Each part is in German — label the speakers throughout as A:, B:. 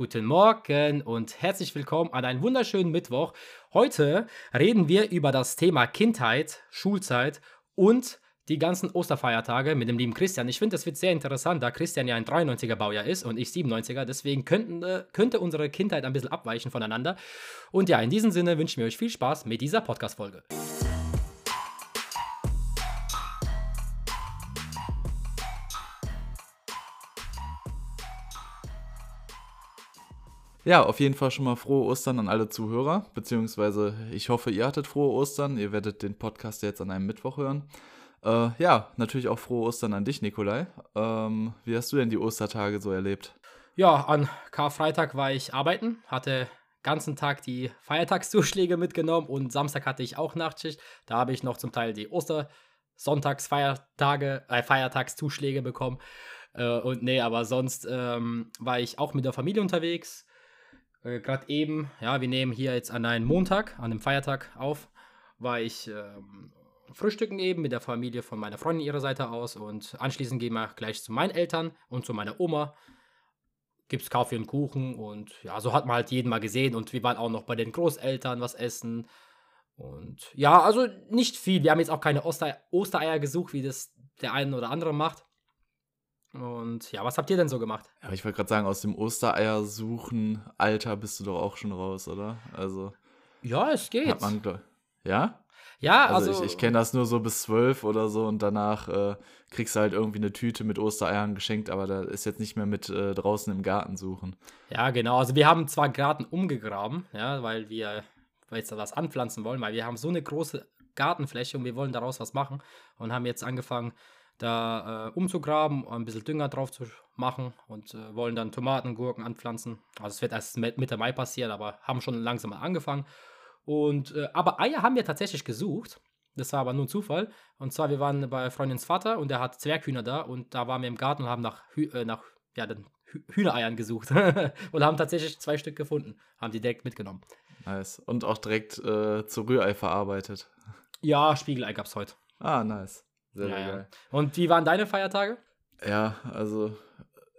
A: Guten Morgen und herzlich willkommen an einem wunderschönen Mittwoch. Heute reden wir über das Thema Kindheit, Schulzeit und die ganzen Osterfeiertage mit dem lieben Christian. Ich finde, das wird sehr interessant, da Christian ja ein 93er Baujahr ist und ich 97er. Deswegen könnten, äh, könnte unsere Kindheit ein bisschen abweichen voneinander. Und ja, in diesem Sinne wünschen wir euch viel Spaß mit dieser Podcast-Folge.
B: Ja, auf jeden Fall schon mal frohe Ostern an alle Zuhörer, beziehungsweise ich hoffe, ihr hattet frohe Ostern. Ihr werdet den Podcast jetzt an einem Mittwoch hören. Äh, ja, natürlich auch frohe Ostern an dich, Nikolai. Ähm, wie hast du denn die Ostertage so erlebt?
A: Ja, an Karfreitag war ich arbeiten, hatte ganzen Tag die Feiertagszuschläge mitgenommen und Samstag hatte ich auch Nachtschicht. Da habe ich noch zum Teil die Ostersonntagsfeiertage, äh, Feiertagszuschläge bekommen. Äh, und nee, aber sonst ähm, war ich auch mit der Familie unterwegs äh, gerade eben, ja, wir nehmen hier jetzt an einem Montag, an einem Feiertag auf, war ich ähm, frühstücken eben mit der Familie von meiner Freundin ihrer Seite aus und anschließend gehen wir gleich zu meinen Eltern und zu meiner Oma. Gibt es Kaffee und Kuchen und ja, so hat man halt jeden mal gesehen und wir waren auch noch bei den Großeltern was essen. Und ja, also nicht viel. Wir haben jetzt auch keine Oster Ostereier gesucht, wie das der eine oder andere macht. Und ja, was habt ihr denn so gemacht?
B: Ja, ich wollte gerade sagen, aus dem Ostereier suchen Alter bist du doch auch schon raus, oder? Also.
A: Ja, es geht.
B: Man, ja?
A: Ja,
B: also.
A: also
B: ich, ich kenne das nur so bis zwölf oder so und danach äh, kriegst du halt irgendwie eine Tüte mit Ostereiern geschenkt, aber da ist jetzt nicht mehr mit äh, draußen im Garten suchen.
A: Ja, genau. Also wir haben zwar Garten umgegraben, ja, weil wir jetzt was anpflanzen wollen, weil wir haben so eine große Gartenfläche und wir wollen daraus was machen und haben jetzt angefangen, da äh, umzugraben, ein bisschen Dünger drauf zu machen und äh, wollen dann Tomaten, Gurken anpflanzen. Also es wird erst Mitte Mai passieren, aber haben schon langsam mal angefangen. Und, äh, aber Eier haben wir tatsächlich gesucht. Das war aber nur ein Zufall. Und zwar, wir waren bei Freundins Vater und der hat Zwerghühner da und da waren wir im Garten und haben nach, Hü äh, nach ja, den Hü Hühnereiern gesucht und haben tatsächlich zwei Stück gefunden. Haben die direkt mitgenommen.
B: Nice. Und auch direkt äh, zu Rührei verarbeitet.
A: Ja, Spiegelei gab es heute.
B: Ah, nice.
A: Sehr, ja, sehr geil. Und wie waren deine Feiertage?
B: Ja, also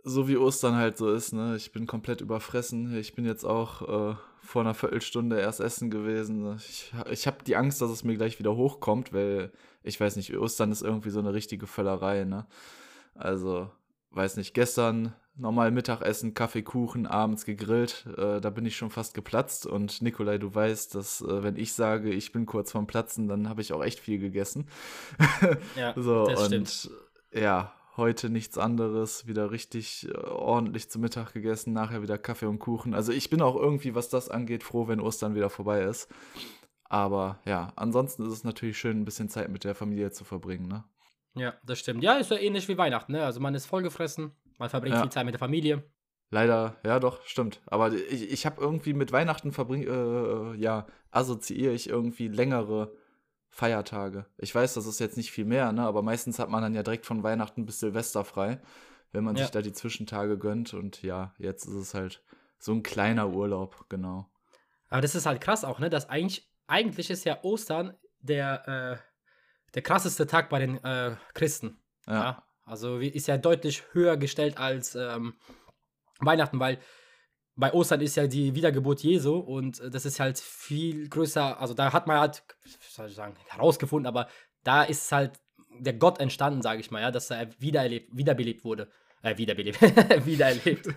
B: so wie Ostern halt so ist, ne? Ich bin komplett überfressen. Ich bin jetzt auch äh, vor einer Viertelstunde erst essen gewesen. Ich, ich habe die Angst, dass es mir gleich wieder hochkommt, weil ich weiß nicht, Ostern ist irgendwie so eine richtige Völlerei, ne? Also, weiß nicht, gestern normal Mittagessen, Kaffee, Kuchen, abends gegrillt. Äh, da bin ich schon fast geplatzt. Und Nikolai, du weißt, dass äh, wenn ich sage, ich bin kurz vorm Platzen, dann habe ich auch echt viel gegessen.
A: ja, so, das und stimmt.
B: ja, heute nichts anderes, wieder richtig äh, ordentlich zu Mittag gegessen, nachher wieder Kaffee und Kuchen. Also ich bin auch irgendwie, was das angeht, froh, wenn Ostern wieder vorbei ist. Aber ja, ansonsten ist es natürlich schön, ein bisschen Zeit mit der Familie zu verbringen, ne?
A: Ja, das stimmt. Ja, ist ja ähnlich wie Weihnachten, ne? Also man ist vollgefressen, man verbringt ja. viel Zeit mit der Familie.
B: Leider, ja doch, stimmt. Aber ich, ich habe irgendwie mit Weihnachten verbring, äh, ja, assoziiere ich irgendwie längere Feiertage. Ich weiß, das ist jetzt nicht viel mehr, ne? Aber meistens hat man dann ja direkt von Weihnachten bis Silvester frei, wenn man ja. sich da die Zwischentage gönnt. Und ja, jetzt ist es halt so ein kleiner Urlaub, genau.
A: Aber das ist halt krass auch, ne? Dass eigentlich, eigentlich ist ja Ostern der, äh, der krasseste Tag bei den äh, Christen. ja? ja? Also ist ja deutlich höher gestellt als ähm, Weihnachten, weil bei Ostern ist ja die Wiedergeburt Jesu und das ist halt viel größer, also da hat man halt, soll ich sagen, herausgefunden, aber da ist halt der Gott entstanden, sage ich mal, ja, dass er wiedererlebt, wiederbelebt wurde. Äh, wiederbelebt. wiedererlebt.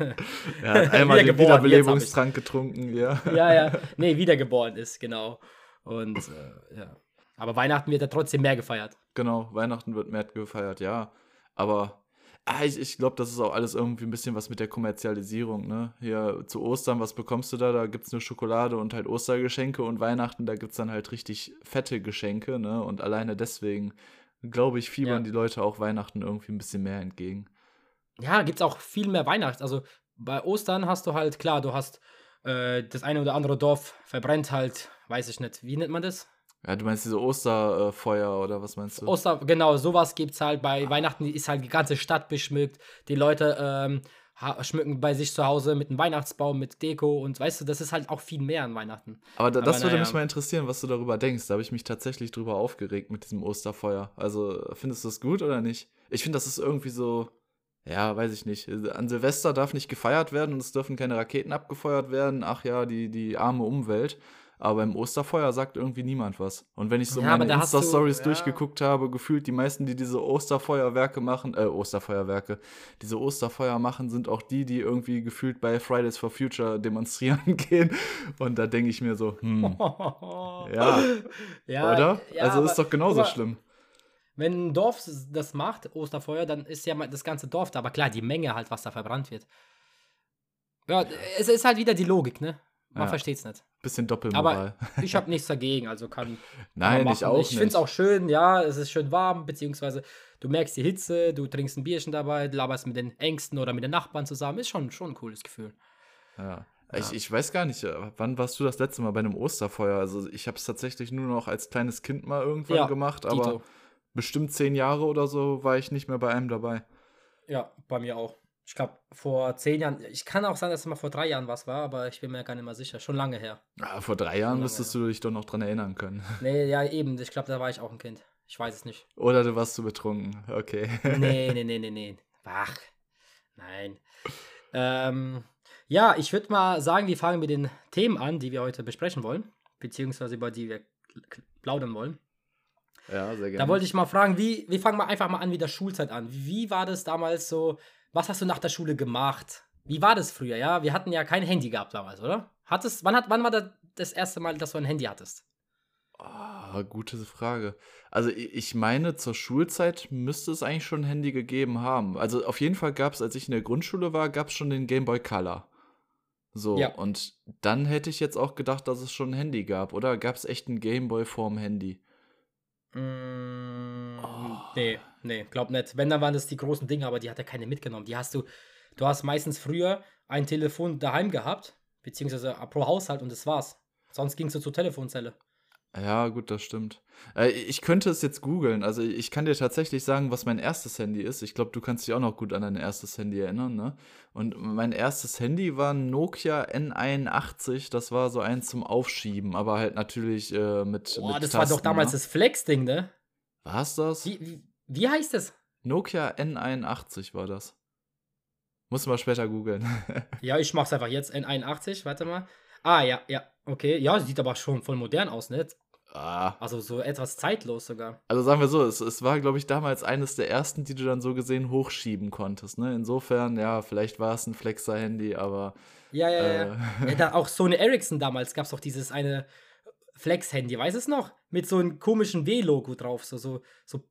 B: Er hat einmal den Wiederbelebungstrank getrunken, ja.
A: ja, ja. Nee, wiedergeboren ist, genau. Und äh, ja. Aber Weihnachten wird ja trotzdem mehr gefeiert.
B: Genau, Weihnachten wird mehr gefeiert, ja. Aber ah, ich, ich glaube, das ist auch alles irgendwie ein bisschen was mit der Kommerzialisierung. Ne? Hier zu Ostern, was bekommst du da? Da gibt es nur Schokolade und halt Ostergeschenke und Weihnachten, da gibt es dann halt richtig fette Geschenke. Ne? Und alleine deswegen, glaube ich, fiebern ja. die Leute auch Weihnachten irgendwie ein bisschen mehr entgegen.
A: Ja, gibt es auch viel mehr Weihnachten. Also bei Ostern hast du halt, klar, du hast äh, das eine oder andere Dorf verbrennt halt, weiß ich nicht, wie nennt man das?
B: Ja, du meinst diese Osterfeuer oder was meinst du?
A: Oster, genau, sowas gibt es halt. Bei ah. Weihnachten ist halt die ganze Stadt beschmückt. Die Leute ähm, schmücken bei sich zu Hause mit einem Weihnachtsbaum, mit Deko und weißt du, das ist halt auch viel mehr an Weihnachten.
B: Aber, da, das Aber, würde naja. mich mal interessieren, was du darüber denkst. Da habe ich mich tatsächlich drüber aufgeregt mit diesem Osterfeuer. Also, findest du das gut oder nicht? Ich finde, das ist irgendwie so, ja, weiß ich nicht. An Silvester darf nicht gefeiert werden und es dürfen keine Raketen abgefeuert werden. Ach ja, die, die arme Umwelt. Aber beim Osterfeuer sagt irgendwie niemand was. Und wenn ich so
A: Ja,
B: meine
A: hast du-
B: Insta-Stories
A: ja.
B: durchgeguckt habe, gefühlt die meisten, die diese Osterfeuerwerke machen, äh, Osterfeuerwerke, diese Osterfeuer machen, sind auch die, die irgendwie gefühlt bei Fridays for Future demonstrieren gehen. Und da denke ich mir so, hm, ja,
A: ja,
B: oder? also
A: aber-
B: ist doch genauso
A: aber
B: schlimm.
A: Wenn ein Dorf das macht, Osterfeuer, dann ist ja das ganze Dorf da. Aber klar, die Menge halt, was da verbrannt wird. Ja, es ist halt wieder die Logik, ne? Man
B: Ja.
A: versteht's nicht.
B: Bisschen Doppelmoral.
A: Aber ich habe nichts dagegen, also kann.
B: Nein, ich auch
A: Ich finde es auch schön, ja, es ist schön warm, beziehungsweise du merkst die Hitze, du trinkst ein Bierchen dabei, laberst mit den Ängsten oder mit den Nachbarn zusammen. Ist schon, schon ein cooles Gefühl.
B: Ja. Ich, ich weiß gar nicht, äh, wann warst du das letzte Mal bei einem Osterfeuer? Also ich habe es tatsächlich nur noch als kleines Kind mal irgendwann
A: Ja,
B: gemacht, aber
A: Dito.
B: bestimmt zehn Jahre oder so war ich nicht mehr bei einem dabei.
A: Ja, bei mir auch. Ich glaube, vor zehn Jahren, ich kann auch sagen, dass es mal vor drei Jahren was war, aber ich bin mir gar nicht mehr sicher. Schon lange her.
B: Ah, vor drei Jahren müsstest du dich doch noch dran erinnern können.
A: Nee, ja, eben. Ich glaube, da war ich auch ein Kind. Ich weiß es nicht.
B: Oder du warst zu betrunken. Okay.
A: Nee, nee, nee, nee, nee. Ach, nein. Ähm, ja, ich würde mal sagen, wir fangen mit den Themen an, die wir heute besprechen wollen, beziehungsweise über die wir plaudern wollen.
B: Ja, sehr gerne.
A: Da wollte ich mal fragen, wie, wir fangen mal einfach mal an mit der Schulzeit an. Wie war das damals so? Was hast du nach der Schule gemacht? Wie war das früher? Ja, wir hatten ja kein Handy gehabt damals, oder? Hattest, wann, hat, wann war da das erste Mal, dass du ein Handy hattest?
B: Ah, gute Frage. Also ich meine, zur Schulzeit müsste es eigentlich schon ein Handy gegeben haben. Also auf jeden Fall gab es, als ich in der Grundschule war, gab es schon den Game Boy Color. So,
A: Ja.
B: und dann hätte ich jetzt auch gedacht, dass es schon ein Handy gab. Oder gab es echt ein Game Boy vorm Handy?
A: Mm,
B: Oh.
A: Nee, nee, glaub nicht. Wenn, dann waren das die großen Dinge, aber die hat ja keine mitgenommen. Die hast du, du hast meistens früher ein Telefon daheim gehabt, beziehungsweise pro Haushalt und das war's. Sonst gingst du zur Telefonzelle.
B: Ja, gut, das stimmt. Äh, ich könnte es jetzt googeln. Also ich kann dir tatsächlich sagen, was mein erstes Handy ist. Ich glaube, du kannst dich auch noch gut an dein erstes Handy erinnern, ne? Und mein erstes Handy war ein Nokia N81. Das war so eins zum Aufschieben, aber halt natürlich äh, mit,
A: Boah,
B: mit
A: das war doch
B: Tasten,
A: damals
B: ne?
A: das Flex-Ding, ne?
B: War's das?
A: Wie, wie, wie heißt das?
B: Nokia N81 war das. Muss mal später googeln.
A: Ja, ich mach's einfach jetzt. N81, warte mal. Ah, ja, ja, okay. Ja, sieht aber schon voll modern aus, ne?
B: ah,
A: Also so etwas zeitlos sogar.
B: also sagen wir so, es, es war, glaube ich, damals eines der ersten, die du dann so gesehen hochschieben konntest. Ne? Insofern, ja, vielleicht war es ein Flexer-Handy, aber
A: Ja, ja, ja.
B: äh,
A: ja da, auch Sony Ericsson damals gab es doch dieses eine Flex-Handy, weißt du es noch? Mit so einem komischen W-Logo drauf. So, so, so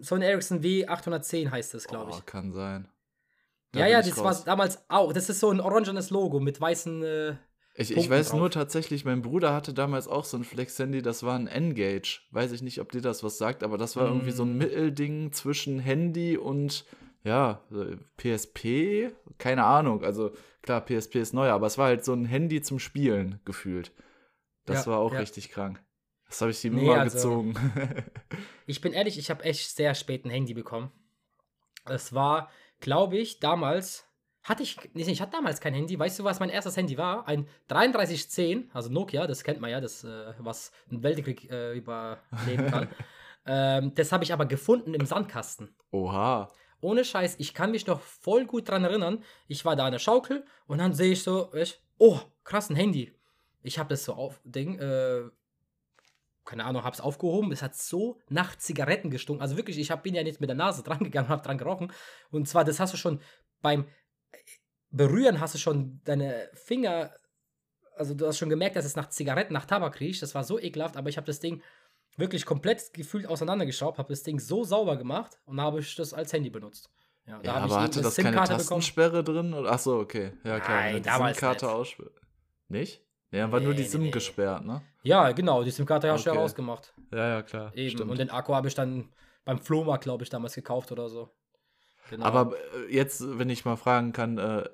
A: Sony Ericsson W810 heißt das, glaube ich.
B: Oh, kann sein. Da
A: ja, ja, das
B: raus.
A: war damals auch. Das ist so ein orangenes Logo mit weißen. Äh,
B: Ich, ich weiß
A: drauf.
B: nur tatsächlich, mein Bruder hatte damals auch so ein Flex-Handy, das war ein N-Gage. Weiß ich nicht, ob dir das was sagt, aber das war irgendwie so ein
A: Mm.
B: Mittelding zwischen Handy und, ja, PSP? Keine Ahnung. Also, klar, PSP ist neu, aber es war halt so ein Handy zum Spielen gefühlt. Das
A: Ja,
B: war auch
A: ja.
B: richtig krank. Das habe ich ihm
A: Nee,
B: immer
A: also-
B: gezogen.
A: ich bin ehrlich, ich habe echt sehr spät ein Handy bekommen. Es war, glaube ich, damals. Hatte ich, nee, ich hatte damals kein Handy. Weißt du, was mein erstes Handy war? Ein 3310, also Nokia, das kennt man ja, das, äh, was einen Weltkrieg äh, überleben kann. ähm, das habe ich aber gefunden im Sandkasten.
B: Oha.
A: Ohne Scheiß, ich kann mich noch voll gut dran erinnern. Ich war da an der Schaukel und dann sehe ich so, ich, oh, krass, ein Handy. Ich habe das so auf, Ding, äh, keine Ahnung, hab's aufgehoben. Es hat so nach Zigaretten gestunken. Also wirklich, ich hab, bin ja nicht mit der Nase dran gegangen, hab dran gerochen. Und zwar, das hast du schon beim Berühren, hast du schon deine Finger, also du hast schon gemerkt, dass es nach Zigaretten, nach Tabak riecht. Das war so ekelhaft, aber ich habe das Ding wirklich komplett gefühlt auseinandergeschraubt, habe das Ding so sauber gemacht und habe ich das als Handy benutzt. Ja,
B: Ja, aber hatte das keine
A: SIM-Karte bekommen.
B: Tastensperre drin? Oder? Ach so, okay. Ja, klar.
A: Nein, damals
B: SIM-Karte
A: nicht.
B: Nicht? Ja, war nur die
A: Nee, nee,
B: SIM
A: nee.
B: gesperrt, ne?
A: Ja, genau, die SIM-Karte hast du ja
B: Okay.
A: rausgemacht.
B: Ja, ja, klar.
A: Eben.
B: Stimmt.
A: Und den Akku habe ich dann beim Flohmarkt, glaube ich, damals gekauft oder so. Genau.
B: Aber äh, jetzt, wenn ich mal fragen kann, äh,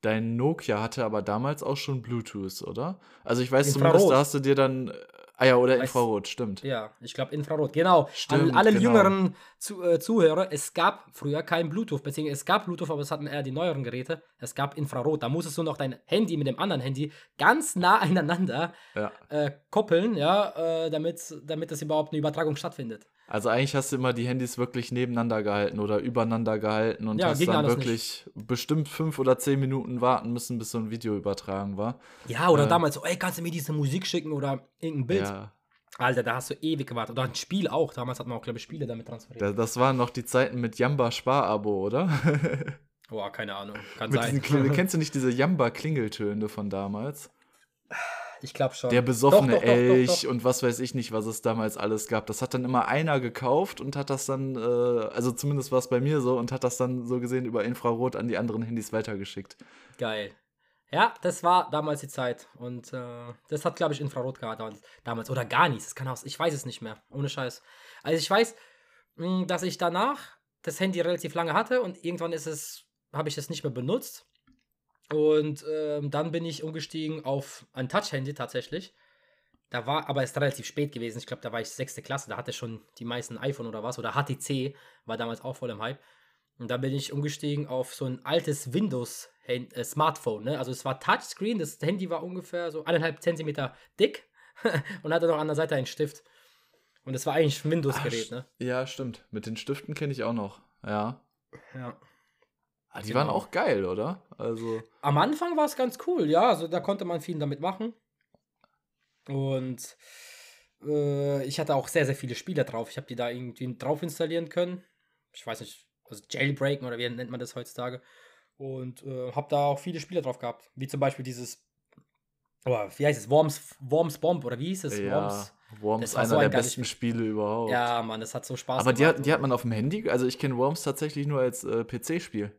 B: dein Nokia hatte aber damals auch schon Bluetooth, oder? Also ich weiß zumindest,
A: Infrarot.
B: da hast du dir dann. Ah ja, oder
A: Weiß-
B: Infrarot, stimmt.
A: Ja, ich glaube Infrarot. Genau.
B: Stimmt,
A: An alle
B: genau.
A: jüngeren zu, äh, Zuhörer, es gab früher kein Bluetooth, beziehungsweise es gab Bluetooth, aber es hatten eher die neueren Geräte. Es gab Infrarot. Da musstest du noch dein Handy mit dem anderen Handy ganz nah aneinander
B: Ja.
A: äh, koppeln, ja, äh, damit, damit das überhaupt eine Übertragung stattfindet.
B: Also eigentlich hast du immer die Handys wirklich nebeneinander gehalten oder übereinander gehalten und
A: Ja,
B: hast dann wirklich bestimmt fünf oder zehn Minuten warten müssen, bis so ein Video übertragen war.
A: Ja, oder
B: Äh.
A: damals so, ey, kannst du mir diese Musik schicken oder irgendein Bild?
B: Ja,
A: Alter, da hast du ewig gewartet. Oder ein Spiel auch. Damals hat man auch, glaube ich, Spiele damit transferiert.
B: da- das waren noch die Zeiten mit Jamba Sparabo, oder?
A: Boah, keine Ahnung. Kann
B: mit
A: sein.
B: diesen Kennst du nicht diese Jamba Klingeltöne von damals?
A: Ich glaube schon.
B: Der besoffene
A: Doch, doch,
B: Elch
A: doch.
B: und was weiß ich nicht, was es damals alles gab. Das hat dann immer einer gekauft und hat das dann, äh, also zumindest war es bei mir so, und hat das dann so gesehen über Infrarot an die anderen Handys weitergeschickt.
A: Geil. Ja, das war damals die Zeit. Und äh, das hat, glaube ich, Infrarot gehabt damals-. Oder gar nichts. Das kann auch, ich weiß es nicht mehr. Ohne Scheiß. Also ich weiß, mh, dass ich danach das Handy relativ lange hatte und irgendwann ist es, habe ich es nicht mehr benutzt. Und ähm, dann bin ich umgestiegen auf ein Touch-Handy tatsächlich. Da war, aber es ist relativ spät gewesen. Ich glaube, da war ich sechste Klasse. Da hatte schon die meisten iPhone oder was. Oder HTC war damals auch voll im Hype. Und dann bin ich umgestiegen auf so ein altes Windows äh, Smartphone. Ne? Also es war Touchscreen. Das Handy war ungefähr so eineinhalb Zentimeter dick und hatte noch an der Seite einen Stift. Und es war eigentlich ein Windows-Gerät. Ne?
B: Ja, stimmt. Mit den Stiften kenne ich auch noch. Ja.
A: Ja.
B: Ah, die
A: Genau.
B: waren auch geil, oder? Also,
A: Am Anfang war es ganz cool, ja. Also da konnte man viel damit machen. Und äh, ich hatte auch sehr, sehr viele Spiele drauf. Ich habe die da irgendwie drauf installieren können. Ich weiß nicht, also Jailbreaken oder wie nennt man das heutzutage. Und äh, habe da auch viele Spiele drauf gehabt. Wie zum Beispiel dieses, oh, wie heißt es? Worms, Worms Bomb oder wie hieß es?
B: ja,
A: Worms.
B: Worms,
A: Das war
B: einer
A: so ein
B: der besten
A: Spiel.
B: Spiele überhaupt.
A: Ja, Mann, das hat so Spaß
B: Aber die
A: gemacht.
B: hat, die hat man auf dem Handy, also ich kenne Worms tatsächlich nur als äh, PC-Spiel.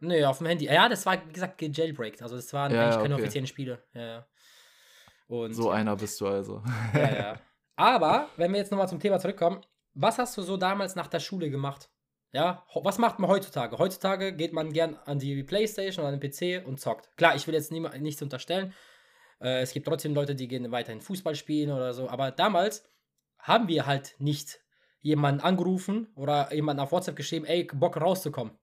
A: Nee, auf dem Handy. Ja, das war, wie gesagt, gejailbreakt. Also das waren
B: Ja,
A: eigentlich keine
B: okay.
A: offiziellen Spiele. Ja. Und
B: So einer bist du also.
A: Ja, ja. Aber, wenn wir jetzt nochmal zum Thema zurückkommen, was hast du so damals nach der Schule gemacht? Ja, was macht man heutzutage? Heutzutage geht man gern an die Playstation oder an den PC und zockt. Klar, ich will jetzt niema- nichts unterstellen. Äh, es gibt trotzdem Leute, die gehen weiterhin Fußball spielen oder so. Aber damals haben wir halt nicht jemanden angerufen oder jemanden auf WhatsApp geschrieben, ey, Bock rauszukommen.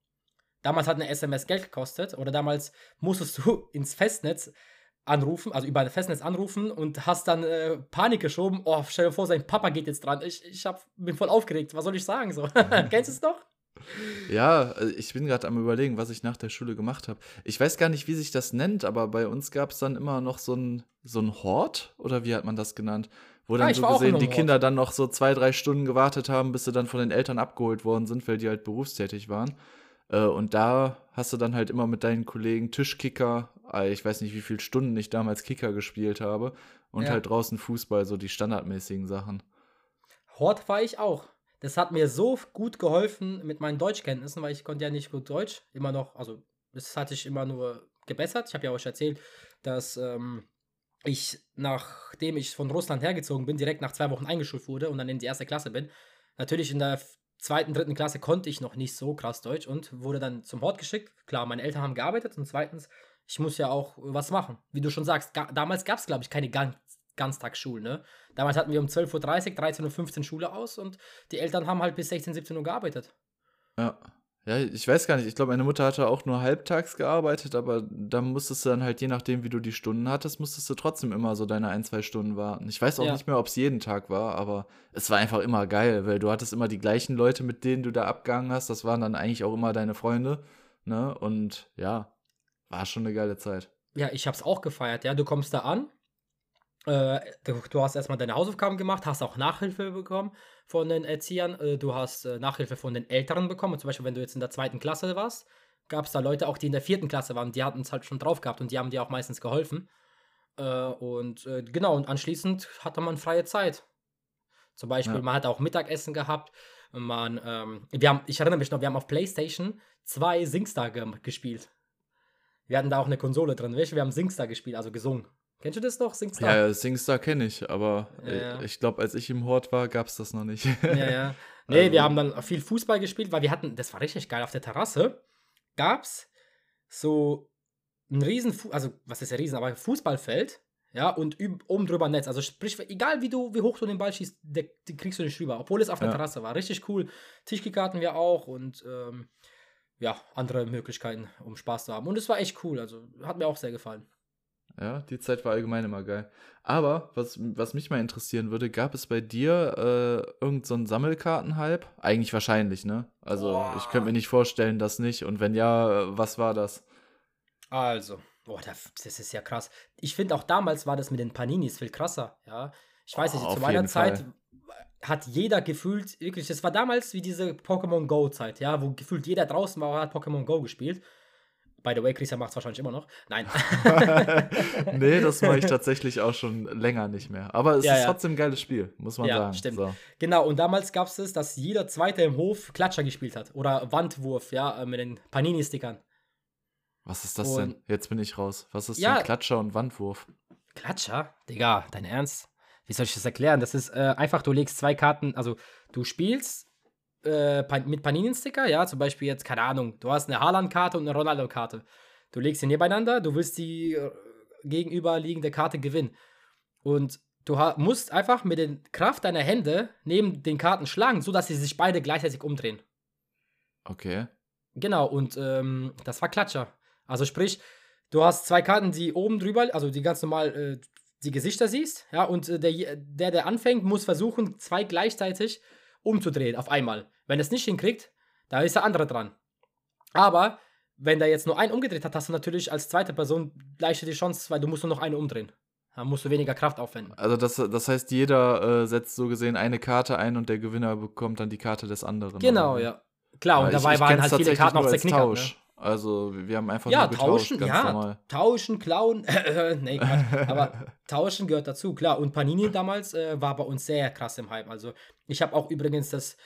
A: Damals hat eine SMS Geld gekostet oder damals musstest du ins Festnetz anrufen, also über ein Festnetz anrufen und hast dann äh, Panik geschoben. Oh, stell dir vor, sein Papa geht jetzt dran. Ich, ich hab, bin voll aufgeregt. Was soll ich sagen? So. Kennst du es doch?
B: Ja, äh, ich bin gerade am überlegen, was ich nach der Schule gemacht habe. Ich weiß gar nicht, wie sich das nennt, aber bei uns gab es dann immer noch so ein, so ein Hort, oder wie hat man das genannt? Wo dann
A: Ah, ich
B: so
A: war auch
B: gesehen die Kinder dann noch so zwei, drei Stunden gewartet haben, bis sie dann von den Eltern abgeholt worden sind, weil die halt berufstätig waren. Äh, Und da hast du dann halt immer mit deinen Kollegen Tischkicker, äh, ich weiß nicht, wie viele Stunden ich damals Kicker gespielt habe, und
A: Ja.
B: halt draußen Fußball, so die standardmäßigen Sachen.
A: Hort war ich auch. Das hat mir so gut geholfen mit meinen Deutschkenntnissen, weil ich konnte ja nicht gut Deutsch. Immer noch, also das hatte ich immer nur gebessert. Ich habe ja auch schon erzählt, dass ähm, ich, nachdem ich von Russland hergezogen bin, direkt nach zwei Wochen eingeschult wurde und dann in die erste Klasse bin. Natürlich in der zweiten, dritten Klasse konnte ich noch nicht so krass Deutsch und wurde dann zum Hort geschickt. Klar, meine Eltern haben gearbeitet und zweitens, ich muss ja auch was machen. Wie du schon sagst, ga, damals gab es, glaube ich, keine Gan Ganztagsschulen, ne? Damals hatten wir um 12.30 Uhr, 13.15 Uhr Schule aus und die Eltern haben halt bis 16, 17 Uhr gearbeitet.
B: Ja. Ja, ich weiß gar nicht. Ich glaube, meine Mutter hatte auch nur halbtags gearbeitet, aber da musstest du dann halt, je nachdem, wie du die Stunden hattest, musstest du trotzdem immer so deine ein, zwei Stunden warten. Ich weiß auch
A: Ja.
B: nicht mehr, ob es jeden Tag war, aber es war einfach immer geil, weil du hattest immer die gleichen Leute, mit denen du da abgegangen hast. Das waren dann eigentlich auch immer deine Freunde, ne? Und ja, war schon eine geile Zeit.
A: Ja, ich hab's auch gefeiert, ja. Du kommst da an, äh, du, du hast erstmal deine Hausaufgaben gemacht, hast auch Nachhilfe bekommen von den Erziehern, äh, du hast äh, Nachhilfe von den Älteren bekommen. Zum Beispiel, wenn du jetzt in der zweiten Klasse warst, gab es da Leute auch, die in der vierten Klasse waren, die hatten es halt schon drauf gehabt und die haben dir auch meistens geholfen. Äh, und genau, und anschließend hatte man freie Zeit. Zum Beispiel,
B: Ja.
A: man hat auch Mittagessen gehabt. Man, ähm, wir haben, ich erinnere mich noch, wir haben auf PlayStation zwei Singstar ge gespielt. Wir hatten da auch eine Konsole drin, du? Wir haben Singstar gespielt, also gesungen. Kennst du das noch, Singstar?
B: Ja, Singstar kenne ich, aber äh,
A: Ja.
B: ich glaube, als ich im Hort war, gab es das noch nicht.
A: Ja, ja. Nee,
B: Also-
A: wir haben dann viel Fußball gespielt, weil wir hatten, das war richtig geil, auf der Terrasse gab's so ein riesen, also was ist ja riesen, aber ein Fußballfeld, ja, und oben drüber ein Netz. Also sprich, egal wie du, wie hoch du den Ball schießt, der, die kriegst du nicht rüber, obwohl es auf der
B: Ja.
A: Terrasse war. Richtig cool. Tischkicker hatten wir auch und ähm, ja, andere Möglichkeiten, um Spaß zu haben. Und es war echt cool, also hat mir auch sehr gefallen.
B: Ja, die Zeit war allgemein immer geil. Aber was, was mich mal interessieren würde, gab es bei dir äh, irgendeinen so Sammelkartenhype? Eigentlich wahrscheinlich, ne? Also
A: Boah.
B: ich könnte mir nicht vorstellen, dass nicht. Und wenn ja, was war das?
A: Also, boah, das ist ja krass. Ich finde auch damals war das mit den Paninis viel krasser, ja. Ich weiß nicht,
B: Oh,
A: zu meiner Zeit
B: Fall.
A: hat jeder gefühlt, wirklich, das war damals wie diese Pokémon Go-Zeit, ja, wo gefühlt jeder draußen war, hat Pokémon Go gespielt. By the way, Christian macht es wahrscheinlich immer noch. Nein.
B: nee, das mache ich tatsächlich auch schon länger nicht mehr. Aber es
A: Ja,
B: ist
A: ja.
B: trotzdem ein geiles Spiel, muss man
A: Ja,
B: sagen.
A: stimmt.
B: So.
A: Genau, und damals gab es es, dass jeder Zweite im Hof Klatscher gespielt hat. Oder Wandwurf, ja, äh, mit den Panini-Stickern.
B: Was ist das
A: Und-
B: denn? Jetzt bin ich raus. Was ist denn Klatscher und Wandwurf?
A: Klatscher? Digga, dein Ernst? Wie soll ich das erklären? Das ist äh, einfach, du legst zwei Karten, also du spielst äh, mit Panini-Sticker, ja, zum Beispiel jetzt, keine Ahnung, du hast eine Haaland-Karte und eine Ronaldo-Karte. Du legst sie nebeneinander, du willst die äh, gegenüberliegende Karte gewinnen. Und du musst einfach mit der Kraft deiner Hände neben den Karten schlagen, sodass sie sich beide gleichzeitig umdrehen.
B: Okay.
A: Genau, und ähm, das war Klatscher. Also sprich, du hast zwei Karten, die oben drüber, also die ganz normal äh, die Gesichter siehst, ja, und äh, der, der, der anfängt, muss versuchen, zwei gleichzeitig umzudrehen auf einmal. Wenn er es nicht hinkriegt, da ist der andere dran. Aber wenn der jetzt nur einen umgedreht hat, hast du natürlich als zweite Person leichter die Chance, weil du musst nur noch eine umdrehen. Da musst du weniger Kraft aufwenden.
B: Also das, das heißt, jeder äh, setzt so gesehen eine Karte ein und der Gewinner bekommt dann die Karte des anderen.
A: Genau,
B: oder
A: ja. Klar, und
B: Ja, ich-
A: dabei
B: ich
A: waren halt viele Karten auch zerknickert. Ne?
B: Also wir haben einfach
A: Ja,
B: nur getauscht,
A: tauschen,
B: ganz
A: ja,
B: normal.
A: tauschen, klauen, nee, Quatsch, aber tauschen gehört dazu, klar. Und Panini damals äh, war bei uns sehr krass im Hype. Also ich habe auch übrigens das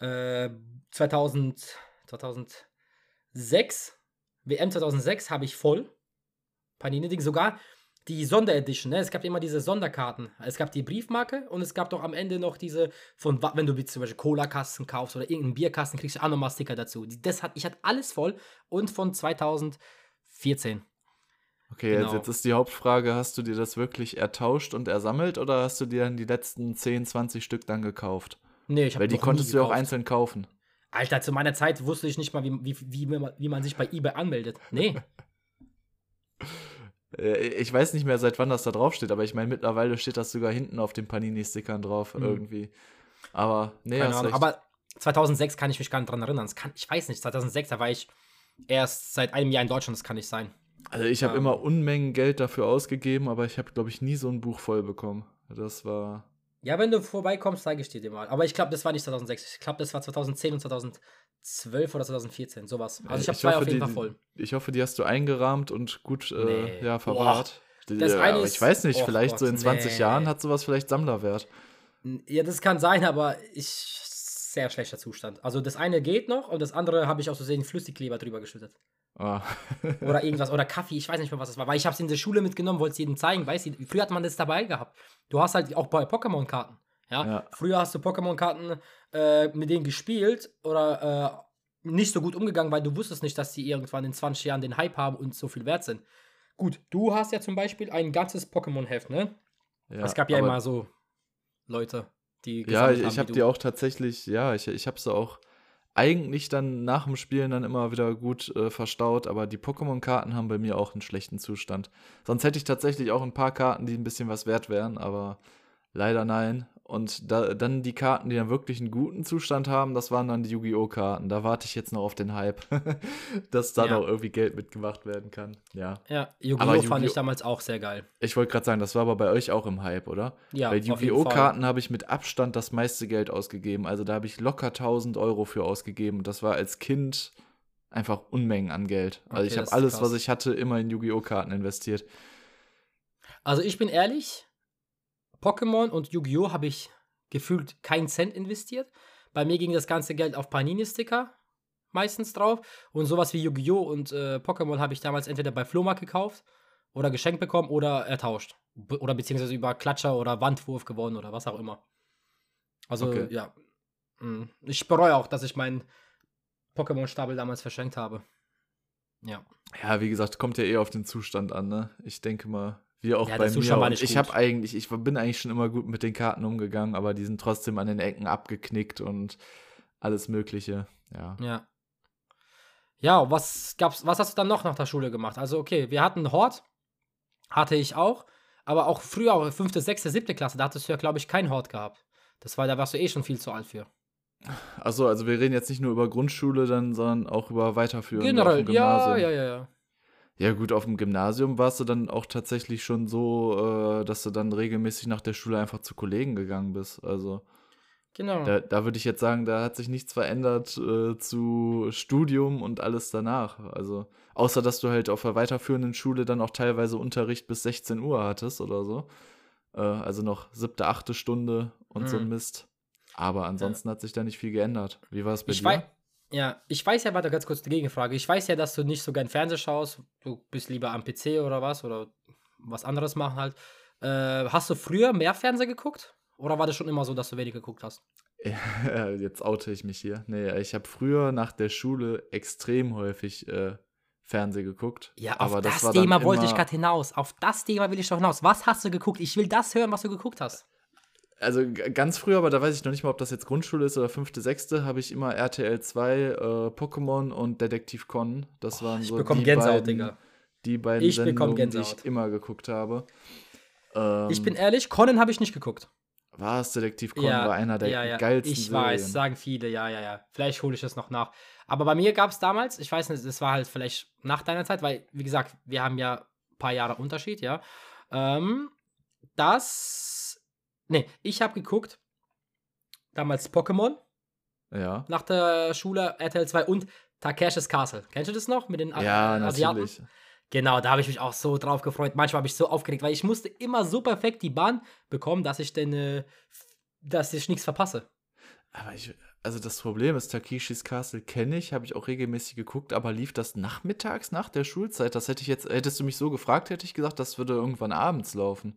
A: äh, 2000, 2006, WM 2006 habe ich voll. Panini-Ding, sogar die Sonderedition, ne? Es gab immer diese Sonderkarten. Es gab die Briefmarke und es gab doch am Ende noch diese von, wenn du zum Beispiel Cola-Kasten kaufst oder irgendeinen Bierkasten, kriegst du auch nochmal Sticker dazu. Das hat, ich hatte alles voll und von 2014.
B: Okay, jetzt,
A: Genau.
B: jetzt ist die Hauptfrage, hast du dir das wirklich ertauscht und ersammelt oder hast du dir dann die letzten 10, 20 Stück dann gekauft?
A: Nee, ich habe
B: Weil die konntest du ja auch einzeln kaufen.
A: Alter, zu meiner Zeit wusste ich nicht mal, wie, wie, wie, man- wie man sich bei eBay anmeldet. Nee.
B: Äh, Ich weiß nicht mehr, seit wann das da drauf steht, aber ich meine, mittlerweile steht das sogar hinten auf den Panini-Stickern drauf
A: Mhm.
B: irgendwie. Aber, nee,
A: Keine Ahnung. Aber 2006 kann ich mich gar nicht dran erinnern. Kann, ich weiß nicht, 2006, da war ich erst seit einem Jahr in Deutschland, das kann nicht sein.
B: Also ich habe
A: Ähm.
B: immer Unmengen Geld dafür ausgegeben, aber ich habe, glaube ich, nie so ein Buch voll bekommen. Das war.
A: Ja, wenn du vorbeikommst, zeige ich dir den mal. Aber ich glaube, das war nicht 2006. Ich glaube, das war 2010 und 2012 oder 2014, sowas. Also ich habe zwei auf jeden
B: die,
A: Fall voll.
B: Ich hoffe, die hast du eingerahmt und gut äh,
A: Nee.
B: ja, verwahrt.
A: Das
B: ja,
A: eine ist-
B: ich weiß nicht,
A: Och
B: vielleicht so
A: Gott,
B: in 20
A: nee.
B: Jahren hat sowas vielleicht Sammlerwert.
A: Ja, das kann sein, aber ich sehr schlechter Zustand. Also das eine geht noch und das andere habe ich aus Versehen Flüssigkleber drüber geschüttet.
B: Ah.
A: Oder irgendwas. Oder Kaffee, ich weiß nicht mehr, was das war. Weil ich habe es in der Schule mitgenommen, wollte es jedem zeigen. Weißt du, früher hat man das dabei gehabt. Du hast halt auch bei Pokémon-Karten. Ja?
B: Ja.
A: Früher hast du Pokémon-Karten äh, mit denen gespielt oder äh, nicht so gut umgegangen, weil du wusstest nicht, dass die irgendwann in 20 Jahren den Hype haben und so viel wert sind. Gut, du hast ja zum Beispiel ein ganzes Pokémon-Heft, ne?
B: ja,
A: es gab ja immer so Leute, die
B: Ja, ich, ich habe die auch tatsächlich, ja, ich, ich habe sie auch eigentlich dann nach dem Spielen dann immer wieder gut äh, verstaut, aber die Pokémon-Karten haben bei mir auch einen schlechten Zustand. Sonst hätte ich tatsächlich auch ein paar Karten, die ein bisschen was wert wären, aber leider nein. Und da, dann die Karten, die dann wirklich einen guten Zustand haben, das waren dann die Yu-Gi-Oh! Karten. Da warte ich jetzt noch auf den Hype, dass da
A: Ja.
B: noch irgendwie Geld mitgemacht werden kann. Ja.
A: Ja, Yu-Gi-Oh! fand
B: Yu-Gi-Oh!
A: ich damals auch sehr geil.
B: Ich wollte gerade sagen, das war aber bei euch auch im Hype, oder?
A: Ja,
B: Bei. Yu-Gi-Oh! Karten habe ich mit Abstand das meiste Geld ausgegeben. Also da habe ich locker 1000 Euro für ausgegeben. Das war als Kind einfach Unmengen an Geld. Also
A: Okay,
B: ich habe alles,
A: krass.
B: was ich hatte, immer in Yu-Gi-Oh! Karten investiert.
A: Also ich bin ehrlich, Pokémon und Yu-Gi-Oh! habe ich gefühlt keinen Cent investiert. Bei mir ging das ganze Geld auf Panini-Sticker meistens drauf. Und sowas wie Yu-Gi-Oh! und äh, Pokémon habe ich damals entweder bei Flohmarkt gekauft oder geschenkt bekommen oder ertauscht. Be oder beziehungsweise über Klatscher oder Wandwurf gewonnen oder was auch immer. Also
B: Okay.
A: ja. Mm. Ich bereue auch, dass ich meinen Pokémon-Stapel damals verschenkt habe. Ja.
B: Ja, wie gesagt, kommt ja eh auf den Zustand an, ne? Ich denke mal, wie auch
A: Ja,
B: bei mir. Ich habe eigentlich, ich bin eigentlich schon immer gut mit den Karten umgegangen, aber die sind trotzdem an den Ecken abgeknickt und alles Mögliche. Ja.
A: Ja. Ja, was gab's, was hast du dann noch nach der Schule gemacht? Also, okay, wir hatten Hort. Hatte ich auch. Aber auch früher, auch fünfte, sechste, siebte Klasse, da hattest du ja, glaube ich, keinen Hort gehabt. Das war, da warst du eh schon viel zu alt für.
B: Achso, also wir reden jetzt nicht nur über Grundschule dann, sondern auch über Weiterführung.
A: Generell, ja, ja, ja, ja.
B: Ja, gut, auf dem Gymnasium warst du dann auch tatsächlich schon so, äh, dass du dann regelmäßig nach der Schule einfach zu Kollegen gegangen bist. Also.
A: Genau.
B: Da, da würde ich jetzt sagen, da hat sich nichts verändert äh, zu Studium und alles danach. Also, außer dass du halt auf der weiterführenden Schule dann auch teilweise Unterricht bis 16 Uhr hattest oder so. Äh, also noch siebte, achte Stunde und mhm. so ein Mist. Aber ansonsten ja. hat sich da nicht viel geändert. Wie war es bei
A: ich
B: dir?
A: Ja, ich weiß ja, warte ganz kurz die Gegenfrage. Ich weiß ja, dass du nicht so gern Fernseh schaust. Du bist lieber am PC oder was oder was anderes machen halt. Äh, hast du früher mehr Fernseher geguckt? Oder war das schon immer so, dass du wenig geguckt hast?
B: Ja, jetzt oute ich mich hier. Nee, ich habe früher nach der Schule extrem häufig äh, Fernseh geguckt.
A: Ja, auf aber das, das Thema wollte ich gerade hinaus. Auf das Thema will ich doch hinaus. Was hast du geguckt? Ich will das hören, was du geguckt hast.
B: Also ganz früher, aber da weiß ich noch nicht mal, ob das jetzt Grundschule ist oder fünfte, sechste, habe ich immer RTL 2, äh, Pokémon und Detektiv Con. Das oh, waren so
A: die Gänsehaut, beiden, Digga.
B: die beiden ich Sendungen, die ich immer geguckt habe.
A: Ähm, ich bin ehrlich, Conan habe ich nicht geguckt.
B: Was? Detektiv Conan ja, war einer der ja, ja. geilsten
A: Ich Serien. weiß, sagen viele, ja, ja, ja. Vielleicht hole ich das noch nach. Aber bei mir gab es damals, ich weiß nicht, das war halt vielleicht nach deiner Zeit, weil, wie gesagt, wir haben ja ein paar Jahre Unterschied, ja. Ähm, das. Nee, ich habe geguckt, damals Pokémon.
B: Ja.
A: Nach der Schule RTL 2 und Takeshis Castle. Kennst du das noch mit den
B: ja, Asiaten? Natürlich.
A: Genau, da habe ich mich auch so drauf gefreut. Manchmal habe ich so aufgeregt, weil ich musste immer so perfekt die Bahn bekommen, dass ich denn, äh, dass ich nichts verpasse.
B: Aber ich, also das Problem ist, Takeshis Castle kenne ich, habe ich auch regelmäßig geguckt, aber lief das nachmittags nach der Schulzeit? Das hätte ich jetzt, hättest du mich so gefragt, hätte ich gesagt, das würde irgendwann abends laufen.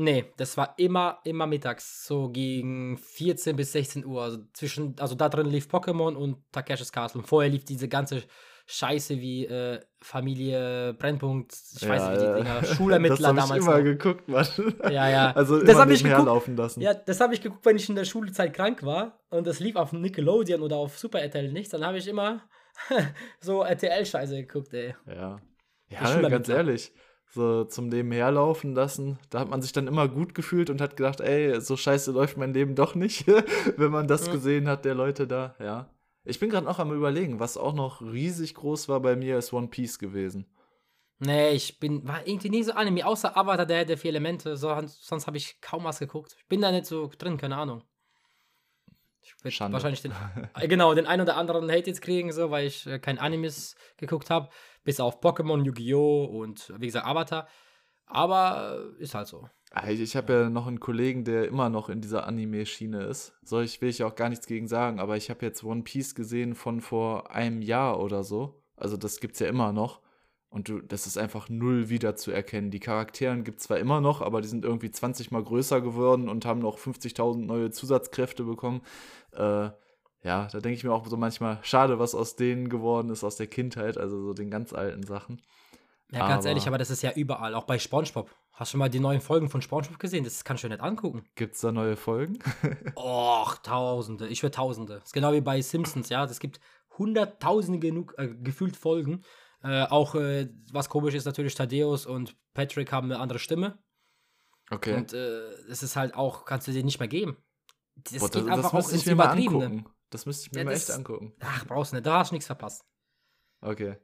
A: Nee, das war immer, immer mittags, so gegen 14 bis 16 Uhr. Also zwischen, also da drin lief Pokémon und Takeshis Castle. Und vorher lief diese ganze Scheiße wie äh, Familie Brennpunkt, ich weiß nicht, wie die Dinger, Schulermittler
B: damals. Das habe ich immer geguckt, Mann.
A: Ja, ja.
B: Also das habe ich geguckt, laufen lassen.
A: Ja, das habe ich geguckt, wenn ich in der Schulzeit krank war und das lief auf Nickelodeon oder auf Super RTL nichts, dann habe ich immer so RTL-Scheiße geguckt, ey.
B: Ja. Ja, ganz ehrlich. So zum Nebenherlaufen lassen, da hat man sich dann immer gut gefühlt und hat gedacht, ey, so scheiße läuft mein Leben doch nicht, wenn man das ja. gesehen hat, der Leute da, ja. Ich bin gerade noch am überlegen, was auch noch riesig groß war bei mir, ist One Piece gewesen.
A: Nee, ich bin, war irgendwie nie so Anime, außer Avatar, der der vier Elemente, so, sonst habe ich kaum was geguckt. Ich bin da nicht so drin, keine Ahnung. Ich werde wahrscheinlich den, äh, genau, den einen oder anderen Hate jetzt kriegen, so, weil ich äh, kein Animes geguckt habe, bis auf Pokémon, Yu-Gi-Oh! und wie gesagt Avatar. Aber äh, ist halt so.
B: Ich habe ja noch einen Kollegen, der immer noch in dieser Anime-Schiene ist. So, ich will ich auch gar nichts gegen sagen, aber ich habe jetzt One Piece gesehen von vor einem Jahr oder so. Also das gibt's ja immer noch. Und du, das ist einfach null wieder zu erkennen. Die Charakteren gibt es zwar immer noch, aber die sind irgendwie 20 mal größer geworden und haben noch 50.000 neue Zusatzkräfte bekommen. Äh, ja, da denke ich mir auch so manchmal, schade, was aus denen geworden ist, aus der Kindheit, also so den ganz alten Sachen.
A: Ja, ganz aber ehrlich, aber das ist ja überall, auch bei SpongeBob. Hast du mal die neuen Folgen von SpongeBob gesehen? Das kannst du nicht angucken.
B: Gibt es da neue Folgen?
A: Och, Tausende. Ich würde Tausende. Das ist genau wie bei Simpsons, ja. Es gibt Hunderttausende genug, äh, gefühlt Folgen. Äh, auch, äh, was komisch ist, natürlich Thaddeus und Patrick haben eine andere Stimme.
B: Okay.
A: Und es äh, ist halt auch, kannst du dir nicht mehr geben.
B: Das Boah, geht das, einfach das auch ins Übertriebene. Das müsste ich mir ja, mal echt angucken.
A: Ach, brauchst du nicht. Da hast du nichts verpasst.
B: Okay.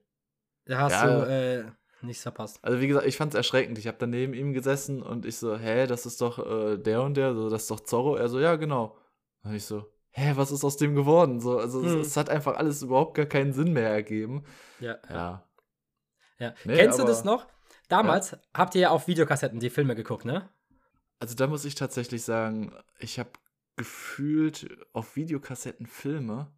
A: Da hast ja. du äh, nichts verpasst.
B: Also wie gesagt, ich fand es erschreckend. Ich habe dann neben ihm gesessen und ich so, hä, das ist doch äh, der und der, so, das ist doch Zorro. Er so, ja, genau. Und ich so, hä, was ist aus dem geworden? So, also hm. es, es, hat einfach alles überhaupt gar keinen Sinn mehr ergeben.
A: Ja.
B: Ja.
A: ja. Nee, Kennst aber, du das noch? Damals ja. habt ihr ja auf Videokassetten die Filme geguckt, ne?
B: Also da muss ich tatsächlich sagen, ich habe gefühlt auf Videokassetten Filme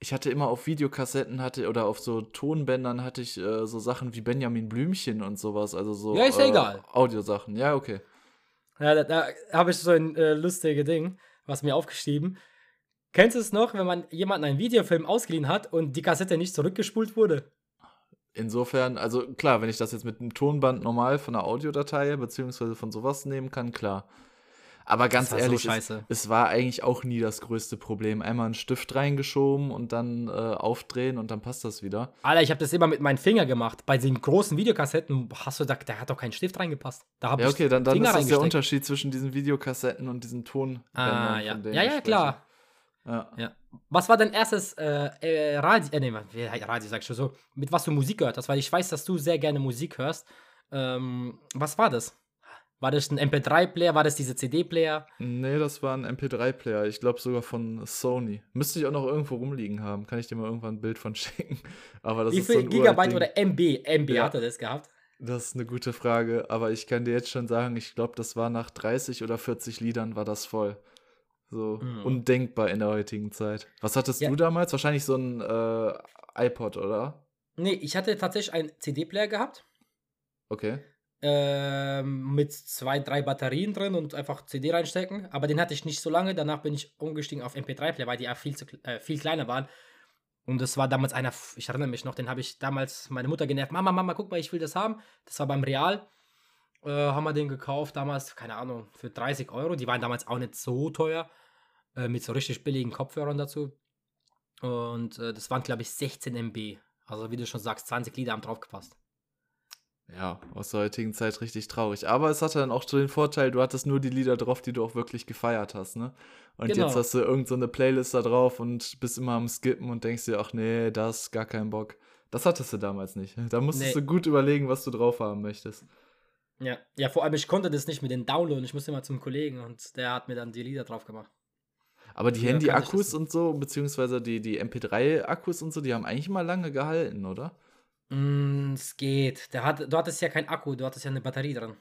B: ich hatte immer auf Videokassetten hatte oder auf so Tonbändern hatte ich äh, so Sachen wie Benjamin Blümchen und sowas, also so
A: ja, ist ja äh, egal.
B: Audiosachen. Ja, okay.
A: Ja, da, da habe ich so ein äh, lustiges Ding, was mir aufgeschrieben. Kennst du es noch, wenn man jemanden einen Videofilm ausgeliehen hat und die Kassette nicht zurückgespult wurde?
B: Insofern, also klar, wenn ich das jetzt mit einem Tonband normal von einer Audiodatei beziehungsweise von sowas nehmen kann, klar. Aber ganz
A: so
B: ehrlich,
A: scheiße.
B: es, es war eigentlich auch nie das größte Problem. Einmal einen Stift reingeschoben und dann äh, aufdrehen und dann passt das wieder.
A: Alter, ich habe das immer mit meinem Finger gemacht. Bei den großen Videokassetten hast du da, da hat doch kein Stift reingepasst. Da habe
B: Ja, okay, dann, dann
A: Finger
B: ist das der. Unterschied zwischen diesen Videokassetten und diesen Tonbändern.
A: Ah, ja. Ja, ja, klar.
B: Ja.
A: Ja. Was war dein erstes äh, äh, Radio, äh, nee, Radio sag ich schon so, mit was du Musik gehört hast? Weil ich weiß, dass du sehr gerne Musik hörst. Ähm, was war das? War das ein MP3-Player? War das diese CD-Player?
B: Nee, das war ein MP3-Player. Ich glaube sogar von Sony. Müsste ich auch noch irgendwo rumliegen haben. Kann ich dir mal irgendwann ein Bild von schicken. Aber das
A: Wie
B: so
A: viel
B: ein
A: Gigabyte oder MB? MB
B: Ja.
A: hatte das gehabt?
B: Das ist eine gute Frage, aber ich kann dir jetzt schon sagen, ich glaube, das war nach 30 oder 40 Liedern war das voll. So
A: Mhm.
B: undenkbar in der heutigen Zeit. Was hattest
A: Ja.
B: du damals? Wahrscheinlich so ein äh, iPod, oder?
A: Nee, ich hatte tatsächlich einen CD-Player gehabt.
B: Okay.
A: Ähm, mit zwei, drei Batterien drin und einfach CD reinstecken. Aber den hatte ich nicht so lange. Danach bin ich umgestiegen auf MP3-Player, weil die ja viel, zu, äh, viel kleiner waren. Und das war damals einer, ich erinnere mich noch, den habe ich damals meine Mutter genervt. Mama, Mama, guck mal, ich will das haben. Das war beim Real. Äh, haben wir den gekauft, damals, keine Ahnung, für 30 Euro. Die waren damals auch nicht so teuer. Äh, mit so richtig billigen Kopfhörern dazu. Und äh, das waren, glaube ich, 16 MB. Also, wie du schon sagst, 20 Lieder haben draufgepasst.
B: Ja, aus der heutigen Zeit richtig traurig. Aber es hatte dann auch so den Vorteil, du hattest nur die Lieder drauf, die du auch wirklich gefeiert hast, ne? Und
A: Genau.
B: jetzt hast du irgend so eine Playlist da drauf und bist immer am Skippen und denkst dir, ach nee, das, gar keinen Bock. Das hattest du damals nicht. Da musstest
A: Nee.
B: du gut überlegen, was du drauf haben möchtest.
A: Ja, ja, vor allem, ich konnte das nicht mit den Downloaden. Ich musste immer zum Kollegen und der hat mir dann die Lieder drauf gemacht.
B: Aber die
A: Ja,
B: Handy-Akkus und so, beziehungsweise die, die MP3-Akkus und so, die haben eigentlich mal lange gehalten, oder?
A: Mm, es geht. Der hat, du hattest ja keinen Akku, du hattest ja eine Batterie drin.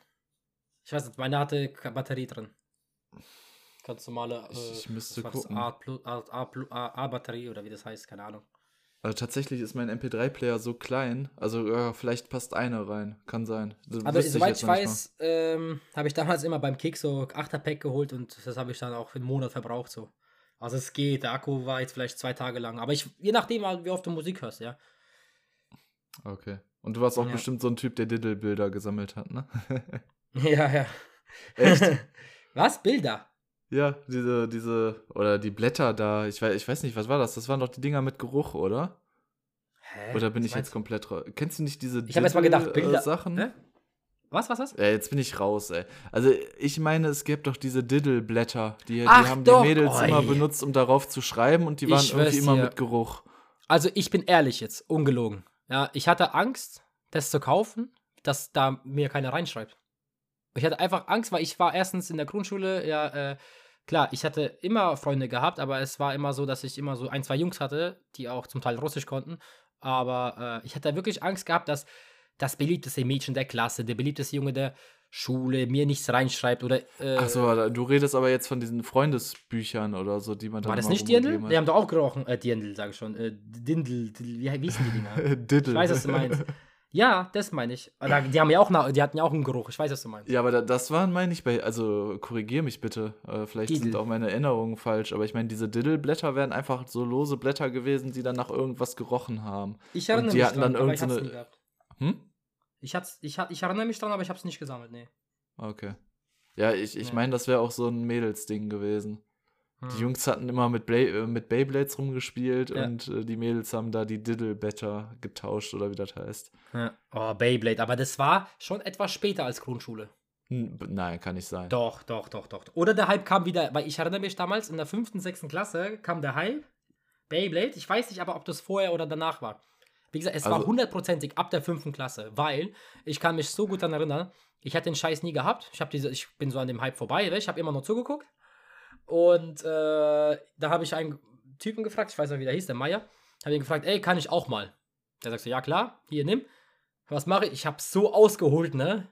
A: Ich weiß nicht, meine hatte keine Batterie drin. Ganz normale äh,
B: Ich- ich müsste
A: was war das?
B: gucken.
A: A, Plu- A, A, Plu- A, A Batterie oder wie das heißt, keine Ahnung.
B: Also tatsächlich ist mein MP3-Player so klein, also ja, vielleicht passt eine rein, kann sein. Das
A: Aber soweit ich
B: mal.
A: weiß, ähm, habe ich damals immer beim Kick so 8er-Pack geholt und das habe ich dann auch für einen Monat verbraucht so. Also es geht, der Akku war jetzt vielleicht zwei Tage lang. Aber ich, je nachdem, wie oft du Musik hörst, ja.
B: Okay. Und du warst auch
A: Ja.
B: bestimmt so ein Typ, der Diddle-Bilder gesammelt hat, ne?
A: Ja, ja.
B: Echt?
A: Was? Bilder?
B: ja, diese, diese, oder die Blätter da, ich weiß, ich weiß nicht, was war das? Das waren doch die Dinger mit Geruch, oder?
A: Hä?
B: Oder bin
A: Was
B: ich jetzt komplett raus? Kennst du nicht diese
A: Ich habe jetzt mal gedacht, Bilder.
B: Sachen?
A: Hä? Was, was, was?
B: Ja, jetzt bin ich raus, ey. Also, ich meine, es gibt doch diese Diddle-Blätter, die, die
A: Ach
B: haben
A: doch,
B: die Mädels
A: oi.
B: immer benutzt, um darauf zu schreiben und die waren irgendwie immer
A: dir.
B: mit Geruch.
A: Also ich bin ehrlich jetzt, ungelogen. Ja, ich hatte Angst, das zu kaufen, dass da mir keiner reinschreibt. Ich hatte einfach Angst, weil ich war erstens in der Grundschule, ja, äh, klar, ich hatte immer Freunde gehabt, aber es war immer so, dass ich immer so ein, zwei Jungs hatte, die auch zum Teil Russisch konnten. Aber äh, ich hatte wirklich Angst gehabt, dass das beliebteste Mädchen der Klasse, der beliebteste Junge der Schule mir nichts reinschreibt oder. Äh,
B: Achso, du redest aber jetzt von diesen Freundesbüchern oder so, die man dann
A: war das nicht Dirndl? Die haben doch auch gerochen. Äh, Dirndl, sage ich schon. Äh, Dindel, wie, wie hießen die Dinger?
B: hat. Diddle.
A: Ich weiß, was du meinst. Ja, das meine ich. Die haben ja auch, die hatten ja auch einen Geruch. Ich weiß, was du meinst.
B: Ja, aber da, das waren, meine ich, bei, also korrigier mich bitte, äh, vielleicht sind
A: Diddle.
B: auch meine Erinnerungen falsch, aber ich meine, diese Diddle-Blätter wären einfach so lose Blätter gewesen, die dann nach irgendwas gerochen haben.
A: Ich erinnere
B: Und die
A: mich
B: hatten
A: dran,
B: dann
A: aber ich
B: irgend so
A: hab's
B: eine-
A: nie gehabt.
B: Hm?
A: Ich, hat's, ich, ich erinnere mich dran, aber ich hab's nicht gesammelt, nee.
B: Okay. Ja, ich, ich
A: Ja.
B: meine, das wäre auch so ein Mädelsding gewesen. Die
A: Hm.
B: Jungs hatten immer mit, Bla äh, mit Beyblades rumgespielt
A: Ja.
B: und äh, die Mädels haben da die Diddle-Blätter getauscht oder wie das heißt.
A: Ja. Oh, Beyblade, aber das war schon etwas später als Grundschule.
B: Nein, kann nicht sein.
A: Doch, doch, doch, doch. Oder der Hype kam wieder, weil ich erinnere mich damals, in der fünften, sechsten Klasse kam der Hype, Beyblade. Ich weiß nicht aber, ob das vorher oder danach war. Wie gesagt, es war
B: Also-
A: hundertprozentig ab der fünften Klasse, weil ich kann mich so gut daran erinnern, ich hatte den Scheiß nie gehabt. Ich, diese, ich bin so an dem Hype vorbei, ich habe immer nur zugeguckt. Und äh, da habe ich einen Typen gefragt, ich weiß nicht, wie der hieß, der Meier, habe ihn gefragt, ey, kann ich auch mal? Der sagt so, ja klar, hier, nimm. Was mache ich? Ich habe so ausgeholt, ne?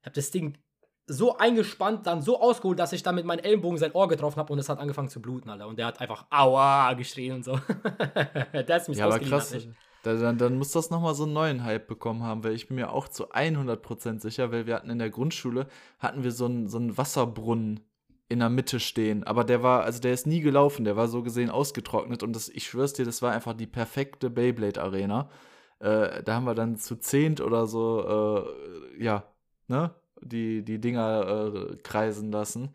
A: Ich habe das Ding so eingespannt, dann so ausgeholt, dass ich dann mit meinen Ellenbogen sein Ohr getroffen habe und es hat angefangen zu bluten, Alter. Und der hat einfach Aua geschrien und so. der ist mich
B: Ja, aber krass.
A: hat
B: dann, dann muss das nochmal so einen neuen Hype bekommen haben, weil ich bin mir auch zu 100% sicher, weil wir hatten in der Grundschule, hatten wir so einen, so einen Wasserbrunnen in der Mitte stehen. Aber der war, also der ist nie gelaufen, der war so gesehen ausgetrocknet und das, ich schwör's dir, das war einfach die perfekte Beyblade-Arena. Äh, da haben wir dann zu zehnt oder so, äh, ja, ne, die, die Dinger äh, kreisen lassen.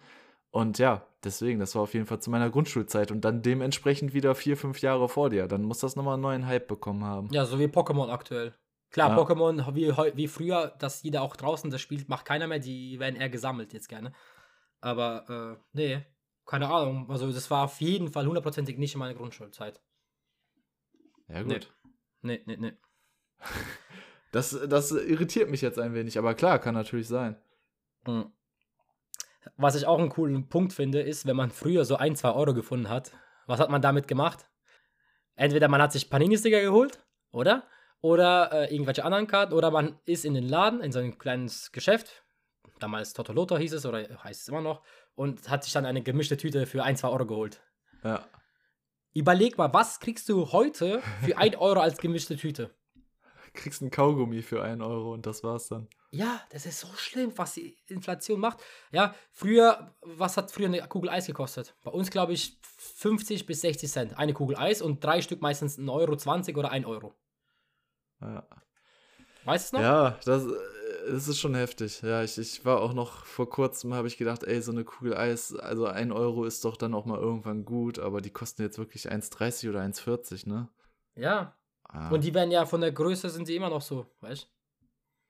B: Und ja, deswegen, das war auf jeden Fall zu meiner Grundschulzeit und dann dementsprechend wieder vier, fünf Jahre vor dir. Dann muss das nochmal einen neuen Hype bekommen haben.
A: Ja, so wie Pokémon aktuell. Klar,
B: Ja.
A: Pokémon wie, wie früher, dass jeder auch draußen das spielt, macht keiner mehr. Die werden eher gesammelt jetzt gerne. Aber, äh, nee, keine Ahnung. Also, das war auf jeden Fall hundertprozentig nicht in meiner Grundschulzeit.
B: Ja,
A: Nee.
B: gut.
A: Nee, nee, nee.
B: Das, das irritiert mich jetzt ein wenig, aber klar, kann natürlich sein.
A: Mhm. Was ich auch einen coolen Punkt finde, ist, wenn man früher so ein, zwei Euro gefunden hat, was hat man damit gemacht? Entweder man hat sich Panini-Sticker geholt, oder? Oder äh, irgendwelche anderen Karten, oder man ist in den Laden, in so ein kleines Geschäft, damals Totoloto hieß es, oder heißt es immer noch, und hat sich dann eine gemischte Tüte für ein, zwei Euro geholt.
B: Ja.
A: Überleg mal, was kriegst du heute für ein Euro als gemischte Tüte?
B: Kriegst einen Kaugummi für einen Euro und das war's dann.
A: Ja, das ist so schlimm, was die Inflation macht. Ja, früher, was hat früher eine Kugel Eis gekostet? Bei uns, glaube ich, 50 bis 60 Cent. Eine Kugel Eis und drei Stück meistens 1,20 Euro 20 oder 1 Euro.
B: Ja.
A: Weißt du noch?
B: Ja, das, äh, das ist schon heftig. Ja, ich, ich war auch noch vor kurzem, habe ich gedacht, ey, so eine Kugel Eis, also ein Euro ist doch dann auch mal irgendwann gut, aber die kosten jetzt wirklich 1,30 oder 1,40, ne?
A: Ja.
B: Ah.
A: Und die werden ja von der Größe sind sie immer noch so, weißt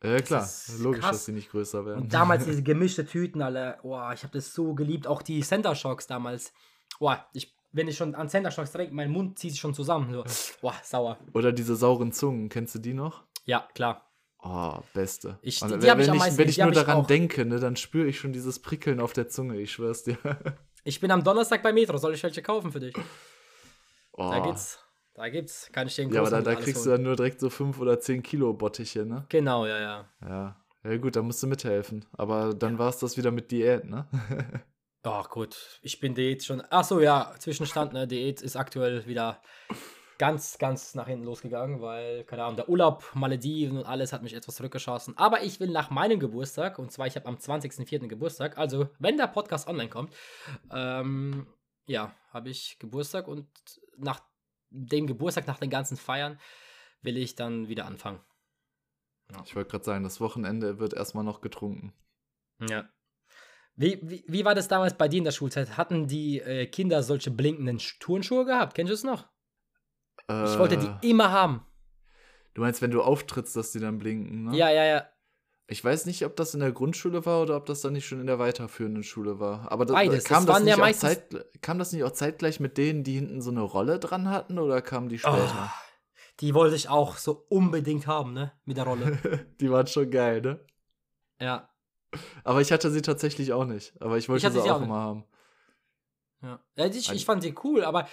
B: ja, klar, logisch,
A: krass.
B: dass die nicht größer werden.
A: Und damals diese gemischte Tüten, alle, boah, ich habe das so geliebt. Auch die Center Shocks damals. Boah, ich, wenn ich schon an Center Shocks denke, mein Mund zieht sich schon zusammen. So, boah, sauer.
B: Oder diese sauren Zungen, kennst du die noch?
A: Ja, klar.
B: Oh, beste.
A: Ich- die
B: wenn-
A: hab ich
B: wenn
A: am meisten,
B: Wenn ich
A: die
B: nur
A: ich
B: daran
A: auch.
B: denke, ne, dann spüre ich schon dieses Prickeln auf der Zunge, ich schwör's dir.
A: Ich bin am Donnerstag bei Metro. Soll ich welche kaufen für dich?
B: Oh.
A: Da geht's. Da gibt's. Kann ich den
B: Ja, aber da, da kriegst du
A: holen.
B: dann nur direkt so 5 oder 10 Kilo Bottiche, ne?
A: Genau, ja, ja.
B: Ja. Ja gut, da musst du mithelfen. Aber dann war es das wieder mit Diät, ne?
A: Ach gut, ich bin Diät schon. Ach so, ja, Zwischenstand, ne? Diät ist aktuell wieder ganz, ganz nach hinten losgegangen, weil, keine Ahnung, der Urlaub, Malediven und alles hat mich etwas zurückgeschossen. Aber ich will nach meinem Geburtstag, und zwar ich habe am 20.04. Geburtstag, also wenn der Podcast online kommt, ähm, ja, habe ich Geburtstag und nach dem Geburtstag, nach den ganzen Feiern, will ich dann wieder anfangen.
B: Ich wollte gerade sagen, das Wochenende wird erstmal noch getrunken.
A: Ja. Wie, wie, wie war das damals bei dir in der Schulzeit? Hatten die äh, Kinder solche blinkenden Sch- Turnschuhe gehabt? Kennst du es noch? Ich wollte
B: Äh,
A: die immer haben.
B: Du meinst, wenn du auftrittst, dass die dann blinken, ne?
A: Ja, ja, ja.
B: Ich weiß nicht, ob das in der Grundschule war oder ob das dann nicht schon in der weiterführenden Schule war. Aber da,
A: Beides.
B: kam,
A: Das
B: das nicht
A: ja
B: zeit, kam das nicht auch zeitgleich mit denen, die hinten so eine Rolle dran hatten oder kamen die später?
A: Oh, die wollte ich auch so unbedingt haben, ne? Mit der Rolle.
B: die waren schon geil, ne?
A: ja.
B: Aber ich hatte sie tatsächlich auch nicht. Aber ich wollte
A: hatte
B: sie
A: sie
B: auch
A: auch
B: immer haben.
A: ja. ja ich, ich fand sie cool, aber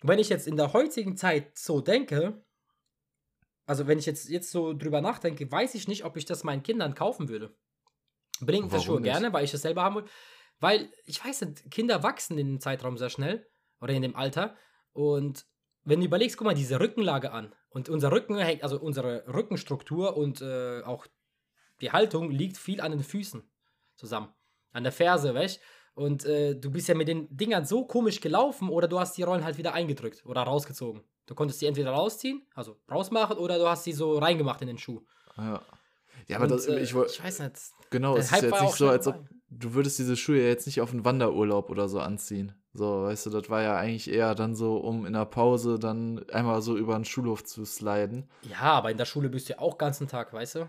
A: wenn ich jetzt in der heutigen Zeit so denke, also wenn ich jetzt, jetzt so drüber nachdenke, weiß ich nicht, ob ich das meinen Kindern kaufen würde. Blinkende
B: Warum
A: Schuhe
B: nicht?
A: gerne, weil ich das selber haben will. Weil, ich weiß nicht, Kinder wachsen in dem Zeitraum sehr schnell oder in dem Alter. Und wenn du überlegst, guck mal, diese Rückenlage an. Und unser Rücken hängt, also unsere Rückenstruktur und äh, auch die Haltung liegt viel an den Füßen zusammen. An der Ferse, weißt Und äh, du bist ja mit den Dingern so komisch gelaufen oder du hast die Rollen halt wieder eingedrückt oder rausgezogen. Du konntest die entweder rausziehen, also rausmachen, oder du hast sie so reingemacht in den Schuh.
B: Ja. Ja, aber
A: Und,
B: das,
A: äh,
B: ich wollte.
A: ich weiß nicht.
B: Genau, es ist jetzt nicht so, als ob du würdest diese Schuhe ja jetzt nicht auf einen Wanderurlaub oder so anziehen. So, weißt du, das war ja eigentlich eher dann so, um in der Pause dann einmal so über den Schulhof zu sliden.
A: Ja, aber in der Schule bist du ja auch ganzen Tag, weißt du?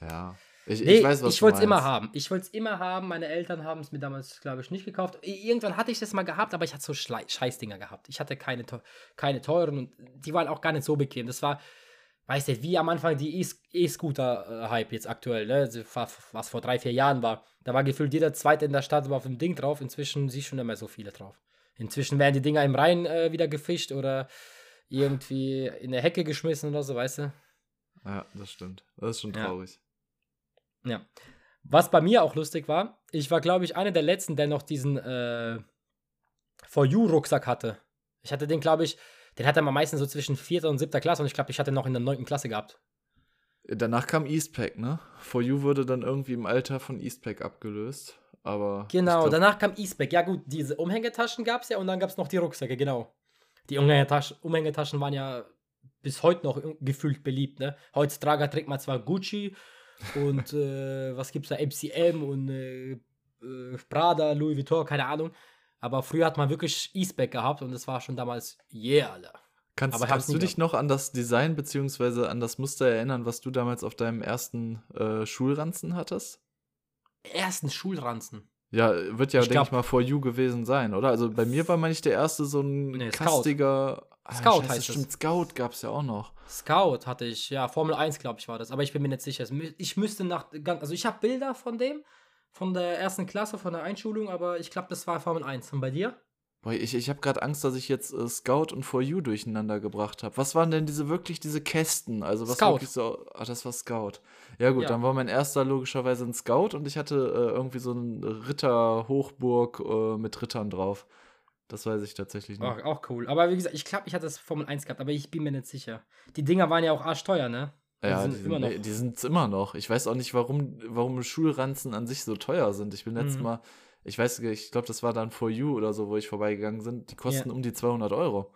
B: Ja. Ich,
A: Nee,
B: ich weiß, was
A: ich wollte es immer haben. Ich wollte es immer haben. Meine Eltern haben es mir damals, glaube ich, nicht gekauft. Irgendwann hatte ich das mal gehabt, aber ich hatte so Schlei Scheißdinger gehabt. Ich hatte keine, keine teuren und die waren auch gar nicht so bequem. Das war, weißt du, wie am Anfang die E-Scooter-Hype jetzt aktuell, ne? Was vor drei, vier Jahren war. Da war gefühlt jeder Zweite in der Stadt war auf dem Ding drauf. Inzwischen siehst du schon mehr so viele drauf. Inzwischen werden die Dinger im Rhein äh, wieder gefischt oder irgendwie in der Hecke geschmissen oder so, weißt du?
B: Ja, das stimmt. Das ist schon traurig.
A: Ja. Was bei mir auch lustig war, ich war, glaube ich, einer der letzten, der noch diesen äh, For You-Rucksack hatte. Ich hatte den, glaube ich, den hatte man meistens so zwischen vierter und siebter Klasse und ich glaube, ich hatte noch in der neunten Klasse gehabt.
B: Danach kam Eastpack, ne? For You wurde dann irgendwie im Alter von Eastpack abgelöst. Aber.
A: Genau,
B: glaub,
A: danach kam E-Spec. Ja, gut, diese Umhängetaschen gab es ja und dann gab es noch die Rucksäcke, genau. Die Umhängetaschen, Umhängetaschen waren ja bis heute noch gefühlt beliebt, ne? Heutzutage trägt man zwar Gucci und äh, was gibt's da, MCM und äh, äh, Prada, Louis Vuitton, keine Ahnung. Aber früher hat man wirklich Eastback gehabt und das war schon damals, yeah, Alter.
B: Kannst,
A: Aber
B: kannst du dich noch an das Design beziehungsweise an das Muster erinnern, was du damals auf deinem ersten äh, Schulranzen hattest?
A: Ersten Schulranzen.
B: Ja, wird ja, denke ich mal, For You gewesen sein, oder? Also bei mir war, meine ich, der erste so ein
A: Nee,
B: kastiger. Ah,
A: Scout
B: scheiße,
A: heißt es.
B: stimmt, Scout gab es ja auch noch.
A: Scout hatte ich, ja, Formel 1, glaube ich, war das. Aber ich bin mir nicht sicher. Ich müsste nach, also ich habe Bilder von dem, von der ersten Klasse, von der Einschulung, aber ich glaube, das war Formel 1. Und bei dir?
B: Boah, ich, ich habe gerade Angst, dass ich jetzt äh, Scout und For You durcheinander gebracht habe. Was waren denn diese wirklich diese Kästen? Also was
A: Scout.
B: wirklich so. Ah, das war Scout. Ja gut,
A: Ja.
B: dann war mein erster logischerweise ein Scout und ich hatte äh, irgendwie so einen Ritter-Hochburg äh, mit Rittern drauf. Das weiß ich tatsächlich nicht.
A: Auch, auch cool. Aber wie gesagt, ich glaube, ich hatte das Formel 1 gehabt, aber ich bin mir nicht sicher. Die Dinger waren ja auch arschteuer, ne?
B: Ja,
A: sind
B: die sind
A: immer noch.
B: die sind's immer noch. Ich weiß auch nicht, warum, warum Schulranzen an sich so teuer sind. Ich bin letztes
A: Mhm.
B: Mal, ich weiß, ich glaube, das war dann For You oder so, wo ich vorbeigegangen bin. Die kosten um die 200 Euro.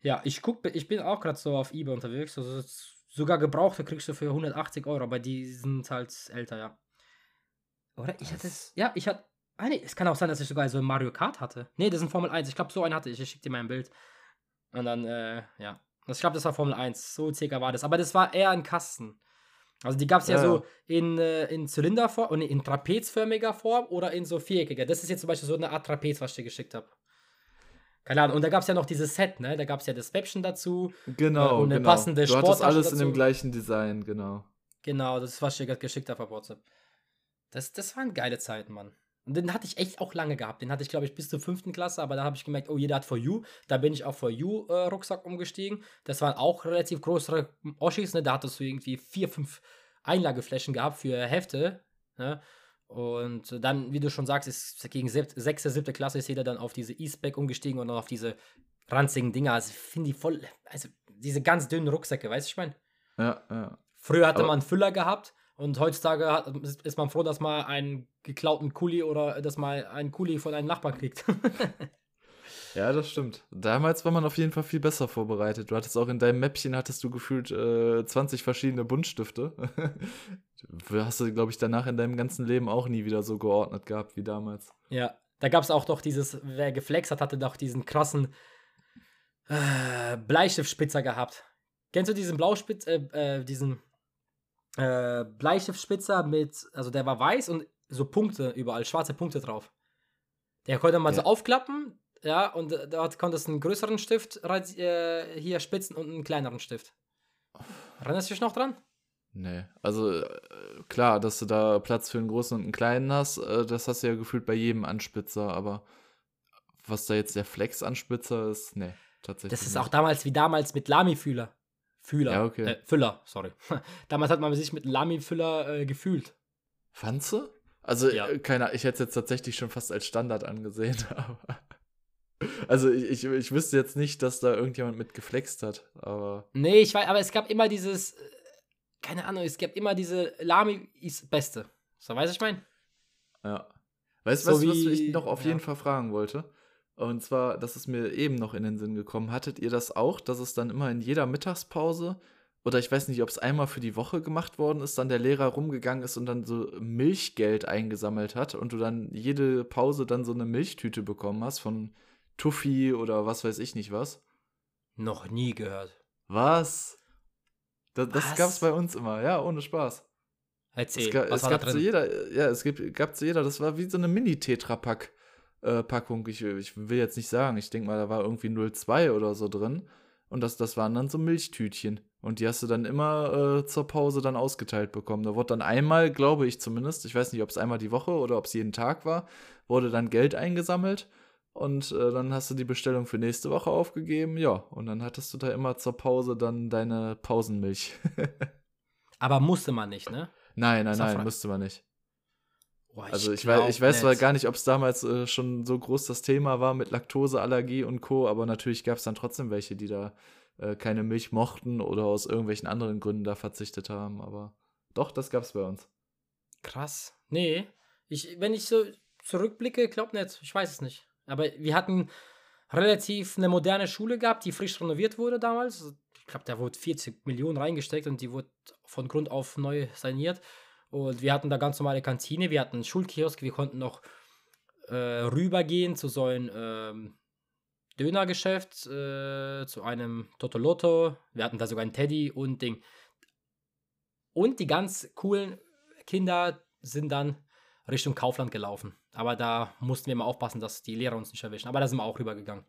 A: Ja, ich guck, ich bin auch gerade so auf eBay unterwegs. Also sogar gebrauchte kriegst du für 180 Euro, aber die sind halt älter, ja. Oder? Ich hatte Ja, ich hatte. Ah, nee, es kann auch sein, dass ich sogar so ein Mario Kart hatte. Nee, das ist ein Formel 1. Ich glaube, so einen hatte ich. Ich schicke dir mal ein Bild. Und dann, äh, ja. Ich glaube, das war Formel 1. So circa war das. Aber das war eher ein Kasten. Also die gab es ja,
B: Ja,
A: so in, äh, in Zylinderform und in trapezförmiger Form oder in so viereckiger. Das ist jetzt zum Beispiel so eine Art Trapez, was ich dir geschickt habe. Keine Ahnung. Und da gab es ja noch dieses Set, ne? Da gab es ja das Wäppchen dazu.
B: Genau,
A: und eine
B: genau.
A: passende
B: du hattest
A: Sporttasche
B: alles in dem
A: dazu.
B: gleichen Design, genau.
A: Genau, das ist, was ich dir gerade geschickt habe auf WhatsApp. Das, das waren geile Zeiten, Mann. Und den hatte ich echt auch lange gehabt. Den hatte ich, glaube ich, bis zur fünften Klasse, aber da habe ich gemerkt, oh, jeder hat For You. Da bin ich auf For You-Rucksack umgestiegen. Das waren auch relativ größere Oschis, ne? Da hattest du irgendwie vier, fünf Einlageflächen gehabt für Hefte. Ne? Und dann, wie du schon sagst, ist gegen sechste, siebte Klasse ist jeder dann auf diese E-Spec umgestiegen und dann auf diese ranzigen Dinger. Also, ich finde die voll, also diese ganz dünnen Rucksäcke, weißt du, ich meine?
B: Ja, ja.
A: Früher hatte
B: Aber-
A: man Füller gehabt und heutzutage hat, ist man froh, dass man einen geklauten Kuli oder dass man einen Kuli von einem Nachbarn kriegt.
B: Ja, das stimmt. Damals war man auf jeden Fall viel besser vorbereitet. Du hattest auch in deinem Mäppchen hattest du gefühlt äh, 20 verschiedene Buntstifte. Hast du, glaube ich, danach in deinem ganzen Leben auch nie wieder so geordnet gehabt wie damals.
A: ja, da gab es auch doch dieses, wer geflext hat, hatte doch diesen krassen äh, Bleistiftspitzer gehabt. Kennst du diesen Blauspitz, äh, äh, diesen äh, Bleistiftspitzer mit, also der war weiß und so Punkte überall, schwarze Punkte drauf. Der konnte man so
B: Ja.
A: aufklappen, ja, und äh, dort konntest du einen größeren Stift äh, hier spitzen und einen kleineren Stift. Erinnerst du dich noch dran?
B: Nee, also äh, klar, dass du da Platz für einen großen und einen kleinen hast, äh, das hast du ja gefühlt bei jedem Anspitzer, aber was da jetzt der Flex-Anspitzer ist, nee, tatsächlich.
A: Das ist
B: nicht.
A: auch damals wie damals mit Lami-Fühler. Fühler.
B: Ja, okay.
A: Äh, Füller, sorry. damals hat man sich mit Lami-Füller äh, gefühlt.
B: Fandst du? Also,
A: Ja.
B: äh, keine ich hätte es jetzt tatsächlich schon fast als Standard angesehen, aber. Also, ich, ich, ich wüsste jetzt nicht, dass da irgendjemand mit geflext hat, aber.
A: Nee, ich weiß, aber es gab immer dieses, äh, keine Ahnung, es gab immer diese Lami ist Beste. So, weißt du, ich meine?
B: Ja. Weißt
A: So
B: du, was, was
A: wie-
B: ich noch auf
A: ja.
B: jeden Fall fragen wollte? Und zwar, das ist mir eben noch in den Sinn gekommen. Hattet ihr das auch, dass es dann immer in jeder Mittagspause oder ich weiß nicht, ob es einmal für die Woche gemacht worden ist, dann der Lehrer rumgegangen ist und dann so Milchgeld eingesammelt hat und du dann jede Pause dann so eine Milchtüte bekommen hast von Tuffy oder was weiß ich nicht was?
A: Noch nie gehört.
B: Was? Das, das
A: Was?
B: gab es bei uns immer, ja, ohne Spaß.
A: Erzähl,
B: Es, ga,
A: was
B: es
A: war da
B: gab zu
A: drin?
B: jeder, ja, es gibt, gab zu jeder, das war wie so eine Mini-Tetra-Pack. Äh, Packung. Ich, ich will jetzt nicht sagen, ich denke mal, da war irgendwie 02 oder so drin. Und das, das waren dann so Milchtütchen. Und die hast du dann immer äh, zur Pause dann ausgeteilt bekommen. Da wurde dann einmal, glaube ich zumindest, ich weiß nicht, ob es einmal die Woche oder ob es jeden Tag war, wurde dann Geld eingesammelt. Und äh, dann hast du die Bestellung für nächste Woche aufgegeben. Ja, und dann hattest du da immer zur Pause dann deine Pausenmilch.
A: Aber musste man nicht, ne?
B: nein, nein, nein, musste man nicht.
A: Boah,
B: Also ich, weiß, ich weiß zwar gar nicht, ob es damals äh, schon so groß das Thema war mit Laktoseallergie und Co., aber natürlich gab es dann trotzdem welche, die da äh, keine Milch mochten oder aus irgendwelchen anderen Gründen da verzichtet haben. Aber doch, das gab es bei uns.
A: Krass. Nee. Ich, wenn ich so zurückblicke, glaub nicht. Ich weiß es nicht. Aber wir hatten relativ eine moderne Schule gehabt, die frisch renoviert wurde damals. Ich glaube, da wurde 40 Millionen reingesteckt und die wurde von Grund auf neu saniert. Und wir hatten da ganz normale Kantine, wir hatten einen Schulkiosk, wir konnten noch äh, rübergehen zu so einem ähm, Dönergeschäft, äh, zu einem Totoloto. Wir hatten da sogar einen Teddy und Ding. Und die ganz coolen Kinder sind dann Richtung Kaufland gelaufen. Aber da mussten wir immer aufpassen, dass die Lehrer uns nicht erwischen. Aber da sind wir auch rübergegangen.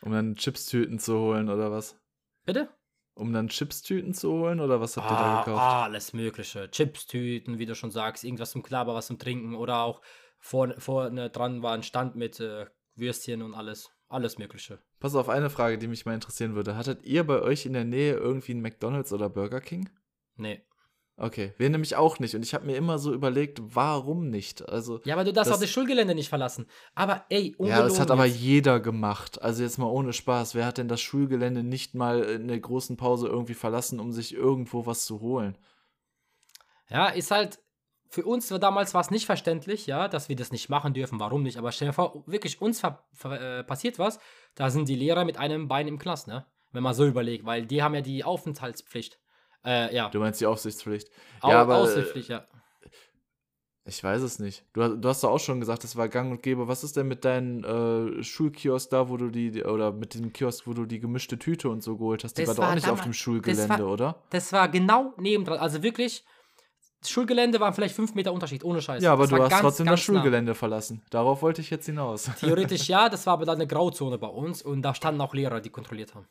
B: Um dann Chipstüten zu holen oder was?
A: Bitte?
B: Um dann Chipstüten zu holen oder was habt ihr
A: Ah,
B: da gekauft?
A: alles Mögliche. Chipstüten, wie du schon sagst, irgendwas zum Klaber, was zum Trinken oder auch vorne, vorne dran war ein Stand mit äh, Würstchen und alles. Alles Mögliche.
B: Pass auf, eine Frage, die mich mal interessieren würde. Hattet ihr bei euch in der Nähe irgendwie einen McDonalds oder Burger King?
A: Nee.
B: Okay, wir nämlich auch nicht. Und ich habe mir immer so überlegt, warum nicht? Also,
A: Ja, aber du darfst
B: Das-
A: auch das Schulgelände nicht verlassen. Aber ey,
B: ja, das hat aber
A: jetzt.
B: jeder gemacht. Also jetzt mal ohne Spaß. Wer hat denn das Schulgelände nicht mal in der großen Pause irgendwie verlassen, um sich irgendwo was zu holen?
A: Ja, ist halt. Für uns war damals war es nicht verständlich, ja, dass wir das nicht machen dürfen. Warum nicht? Aber stell dir vor, wirklich uns äh, passiert was, da sind die Lehrer mit einem Bein im Knast, ne? Wenn man so überlegt, weil die haben ja die Aufenthaltspflicht. Äh, ja.
B: Du meinst die Aufsichtspflicht?
A: Au
B: ja, aber äh,
A: Aushilfspflicht, ja.
B: ich weiß es nicht. Du, hast- du hast doch auch schon gesagt, das war gang und gäbe. Was ist denn mit deinem äh, Schulkiosk da, wo du die, oder mit dem Kiosk, wo du die gemischte Tüte und so geholt hast? Die
A: Das
B: war doch auch nicht auf dem
A: das
B: Schulgelände,
A: war-
B: oder?
A: Das war genau nebendran. Also wirklich, das Schulgelände war vielleicht fünf Meter Unterschied, ohne Scheiß.
B: Ja, aber
A: das
B: du hast
A: ganz,
B: trotzdem das
A: ganz nah.
B: Schulgelände verlassen. Darauf wollte ich jetzt hinaus.
A: Theoretisch ja, das war aber dann eine Grauzone bei uns und da standen auch Lehrer, die kontrolliert haben.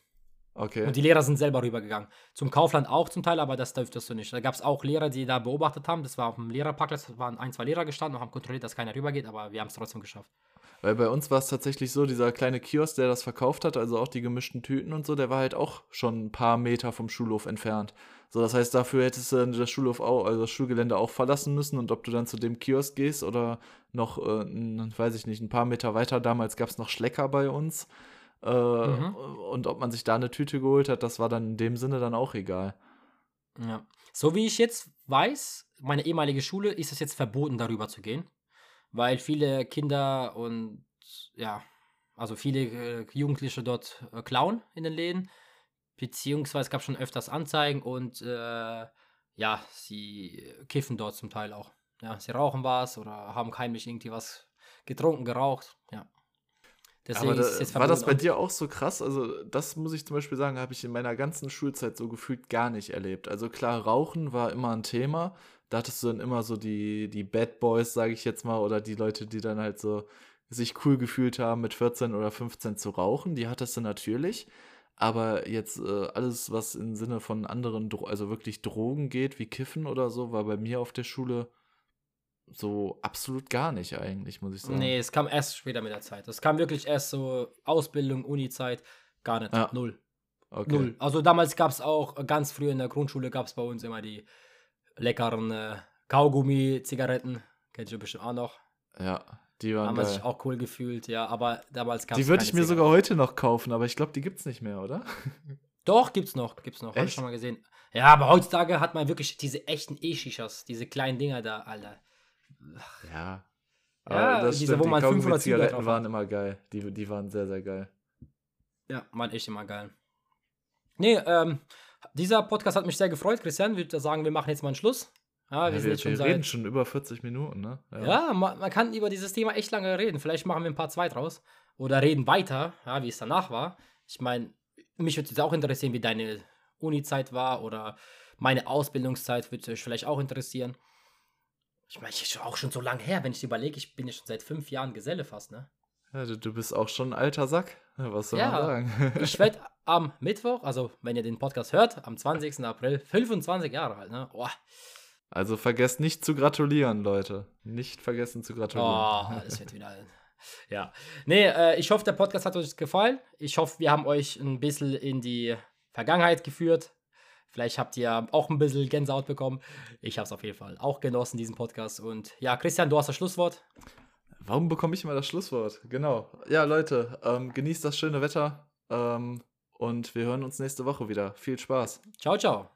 B: Okay.
A: Und die Lehrer sind selber rübergegangen. Zum Kaufland auch zum Teil, aber das dürftest du nicht. Da gab es auch Lehrer, die da beobachtet haben. Das war auf dem Lehrerparkplatz, da waren ein, zwei Lehrer gestanden und haben kontrolliert, dass keiner rübergeht, aber wir haben es trotzdem geschafft.
B: Weil bei uns war es tatsächlich so, dieser kleine Kiosk, der das verkauft hat, also auch die gemischten Tüten und so, der war halt auch schon ein paar Meter vom Schulhof entfernt. So, das heißt, dafür hättest du das Schulhof auch, also das Schulgelände auch verlassen müssen und ob du dann zu dem Kiosk gehst oder noch, äh, weiß ich nicht, ein paar Meter weiter, damals gab es noch Schlecker bei uns. Äh,
A: Mhm.
B: Und ob man sich da eine Tüte geholt hat, das war dann in dem Sinne dann auch egal.
A: Ja. So wie ich jetzt weiß, meine ehemalige Schule ist es jetzt verboten, darüber zu gehen, weil viele Kinder und ja, also viele äh, Jugendliche dort äh, klauen in den Läden, beziehungsweise es gab schon öfters Anzeigen und äh, ja, sie kiffen dort zum Teil auch. Ja, sie rauchen was oder haben heimlich irgendwie was getrunken, geraucht, ja. Deswegen
B: Aber da, war das bei dir auch so krass? Also, das muss ich zum Beispiel sagen, habe ich in meiner ganzen Schulzeit so gefühlt gar nicht erlebt. Also klar, Rauchen war immer ein Thema. Da hattest du dann immer so die, die Bad Boys, sage ich jetzt mal, oder die Leute, die dann halt so sich cool gefühlt haben, mit 14 oder 15 zu rauchen. Die hattest du natürlich. Aber jetzt äh, alles, was im Sinne von anderen, Dro also wirklich Drogen geht, wie Kiffen oder so, war bei mir auf der Schule so absolut gar nicht eigentlich, muss ich sagen.
A: Nee, es kam erst später mit der Zeit. Es kam wirklich erst so Ausbildung, Uni-Zeit, gar nicht.
B: Ja.
A: Null.
B: okay.
A: Null. Also damals gab es auch, ganz früh in der Grundschule gab es bei uns immer die leckeren äh, Kaugummi-Zigaretten. Kennst du bestimmt auch noch.
B: Ja, die waren geil.
A: sich auch cool gefühlt, ja. Aber damals gab es
B: Die würde ich mir sogar heute noch kaufen, aber ich glaube, die gibt's nicht mehr, oder?
A: Doch, gibt's noch, gibt's noch. Hab ich
B: Echt?
A: schon mal gesehen. Ja, aber heutzutage hat man wirklich diese echten E-Shishas, diese kleinen Dinger da, Alter.
B: Ja.
A: Ja, diese, wo man 500 Zigaretten
B: waren immer geil. Die, die waren sehr, sehr geil.
A: Ja, waren echt immer geil. Nee, ähm, dieser Podcast hat mich sehr gefreut. Christian, würde sagen, wir machen jetzt mal einen Schluss. Ja, wir
B: Ja,
A: sind
B: wir
A: schon
B: wir reden schon über 40 Minuten, ne?
A: Ja, man, man kann über dieses Thema echt lange reden. Vielleicht machen wir ein paar zwei draus. Oder reden weiter, ja, wie es danach war. Ich meine, mich würde es auch interessieren, wie deine Uni-Zeit war oder meine Ausbildungszeit würde euch vielleicht auch interessieren. Ich meine, ich ist auch schon so lange her, wenn ich überlege, ich bin ja schon seit fünf Jahren Geselle fast, ne?
B: ja du, du bist auch schon ein alter Sack. Was soll
A: Ja,
B: man sagen?
A: Ich werde am Mittwoch, also wenn ihr den Podcast hört, am 20. April, 25 Jahre alt, ne? Oh,
B: Also vergesst nicht zu gratulieren, Leute. Nicht vergessen zu gratulieren.
A: oh das wird wieder. Ja. Nee, äh, ich hoffe, der Podcast hat euch gefallen. Ich hoffe, wir haben euch ein bisschen in die Vergangenheit geführt. Vielleicht habt ihr auch ein bisschen Gänsehaut bekommen. Ich habe es auf jeden Fall auch genossen, diesen Podcast. Und ja, Christian, du hast das Schlusswort.
B: Warum bekomme ich immer das Schlusswort? Genau. Ja, Leute, ähm, genießt das schöne Wetter ähm, und wir hören uns nächste Woche wieder. Viel Spaß.
A: Ciao, ciao.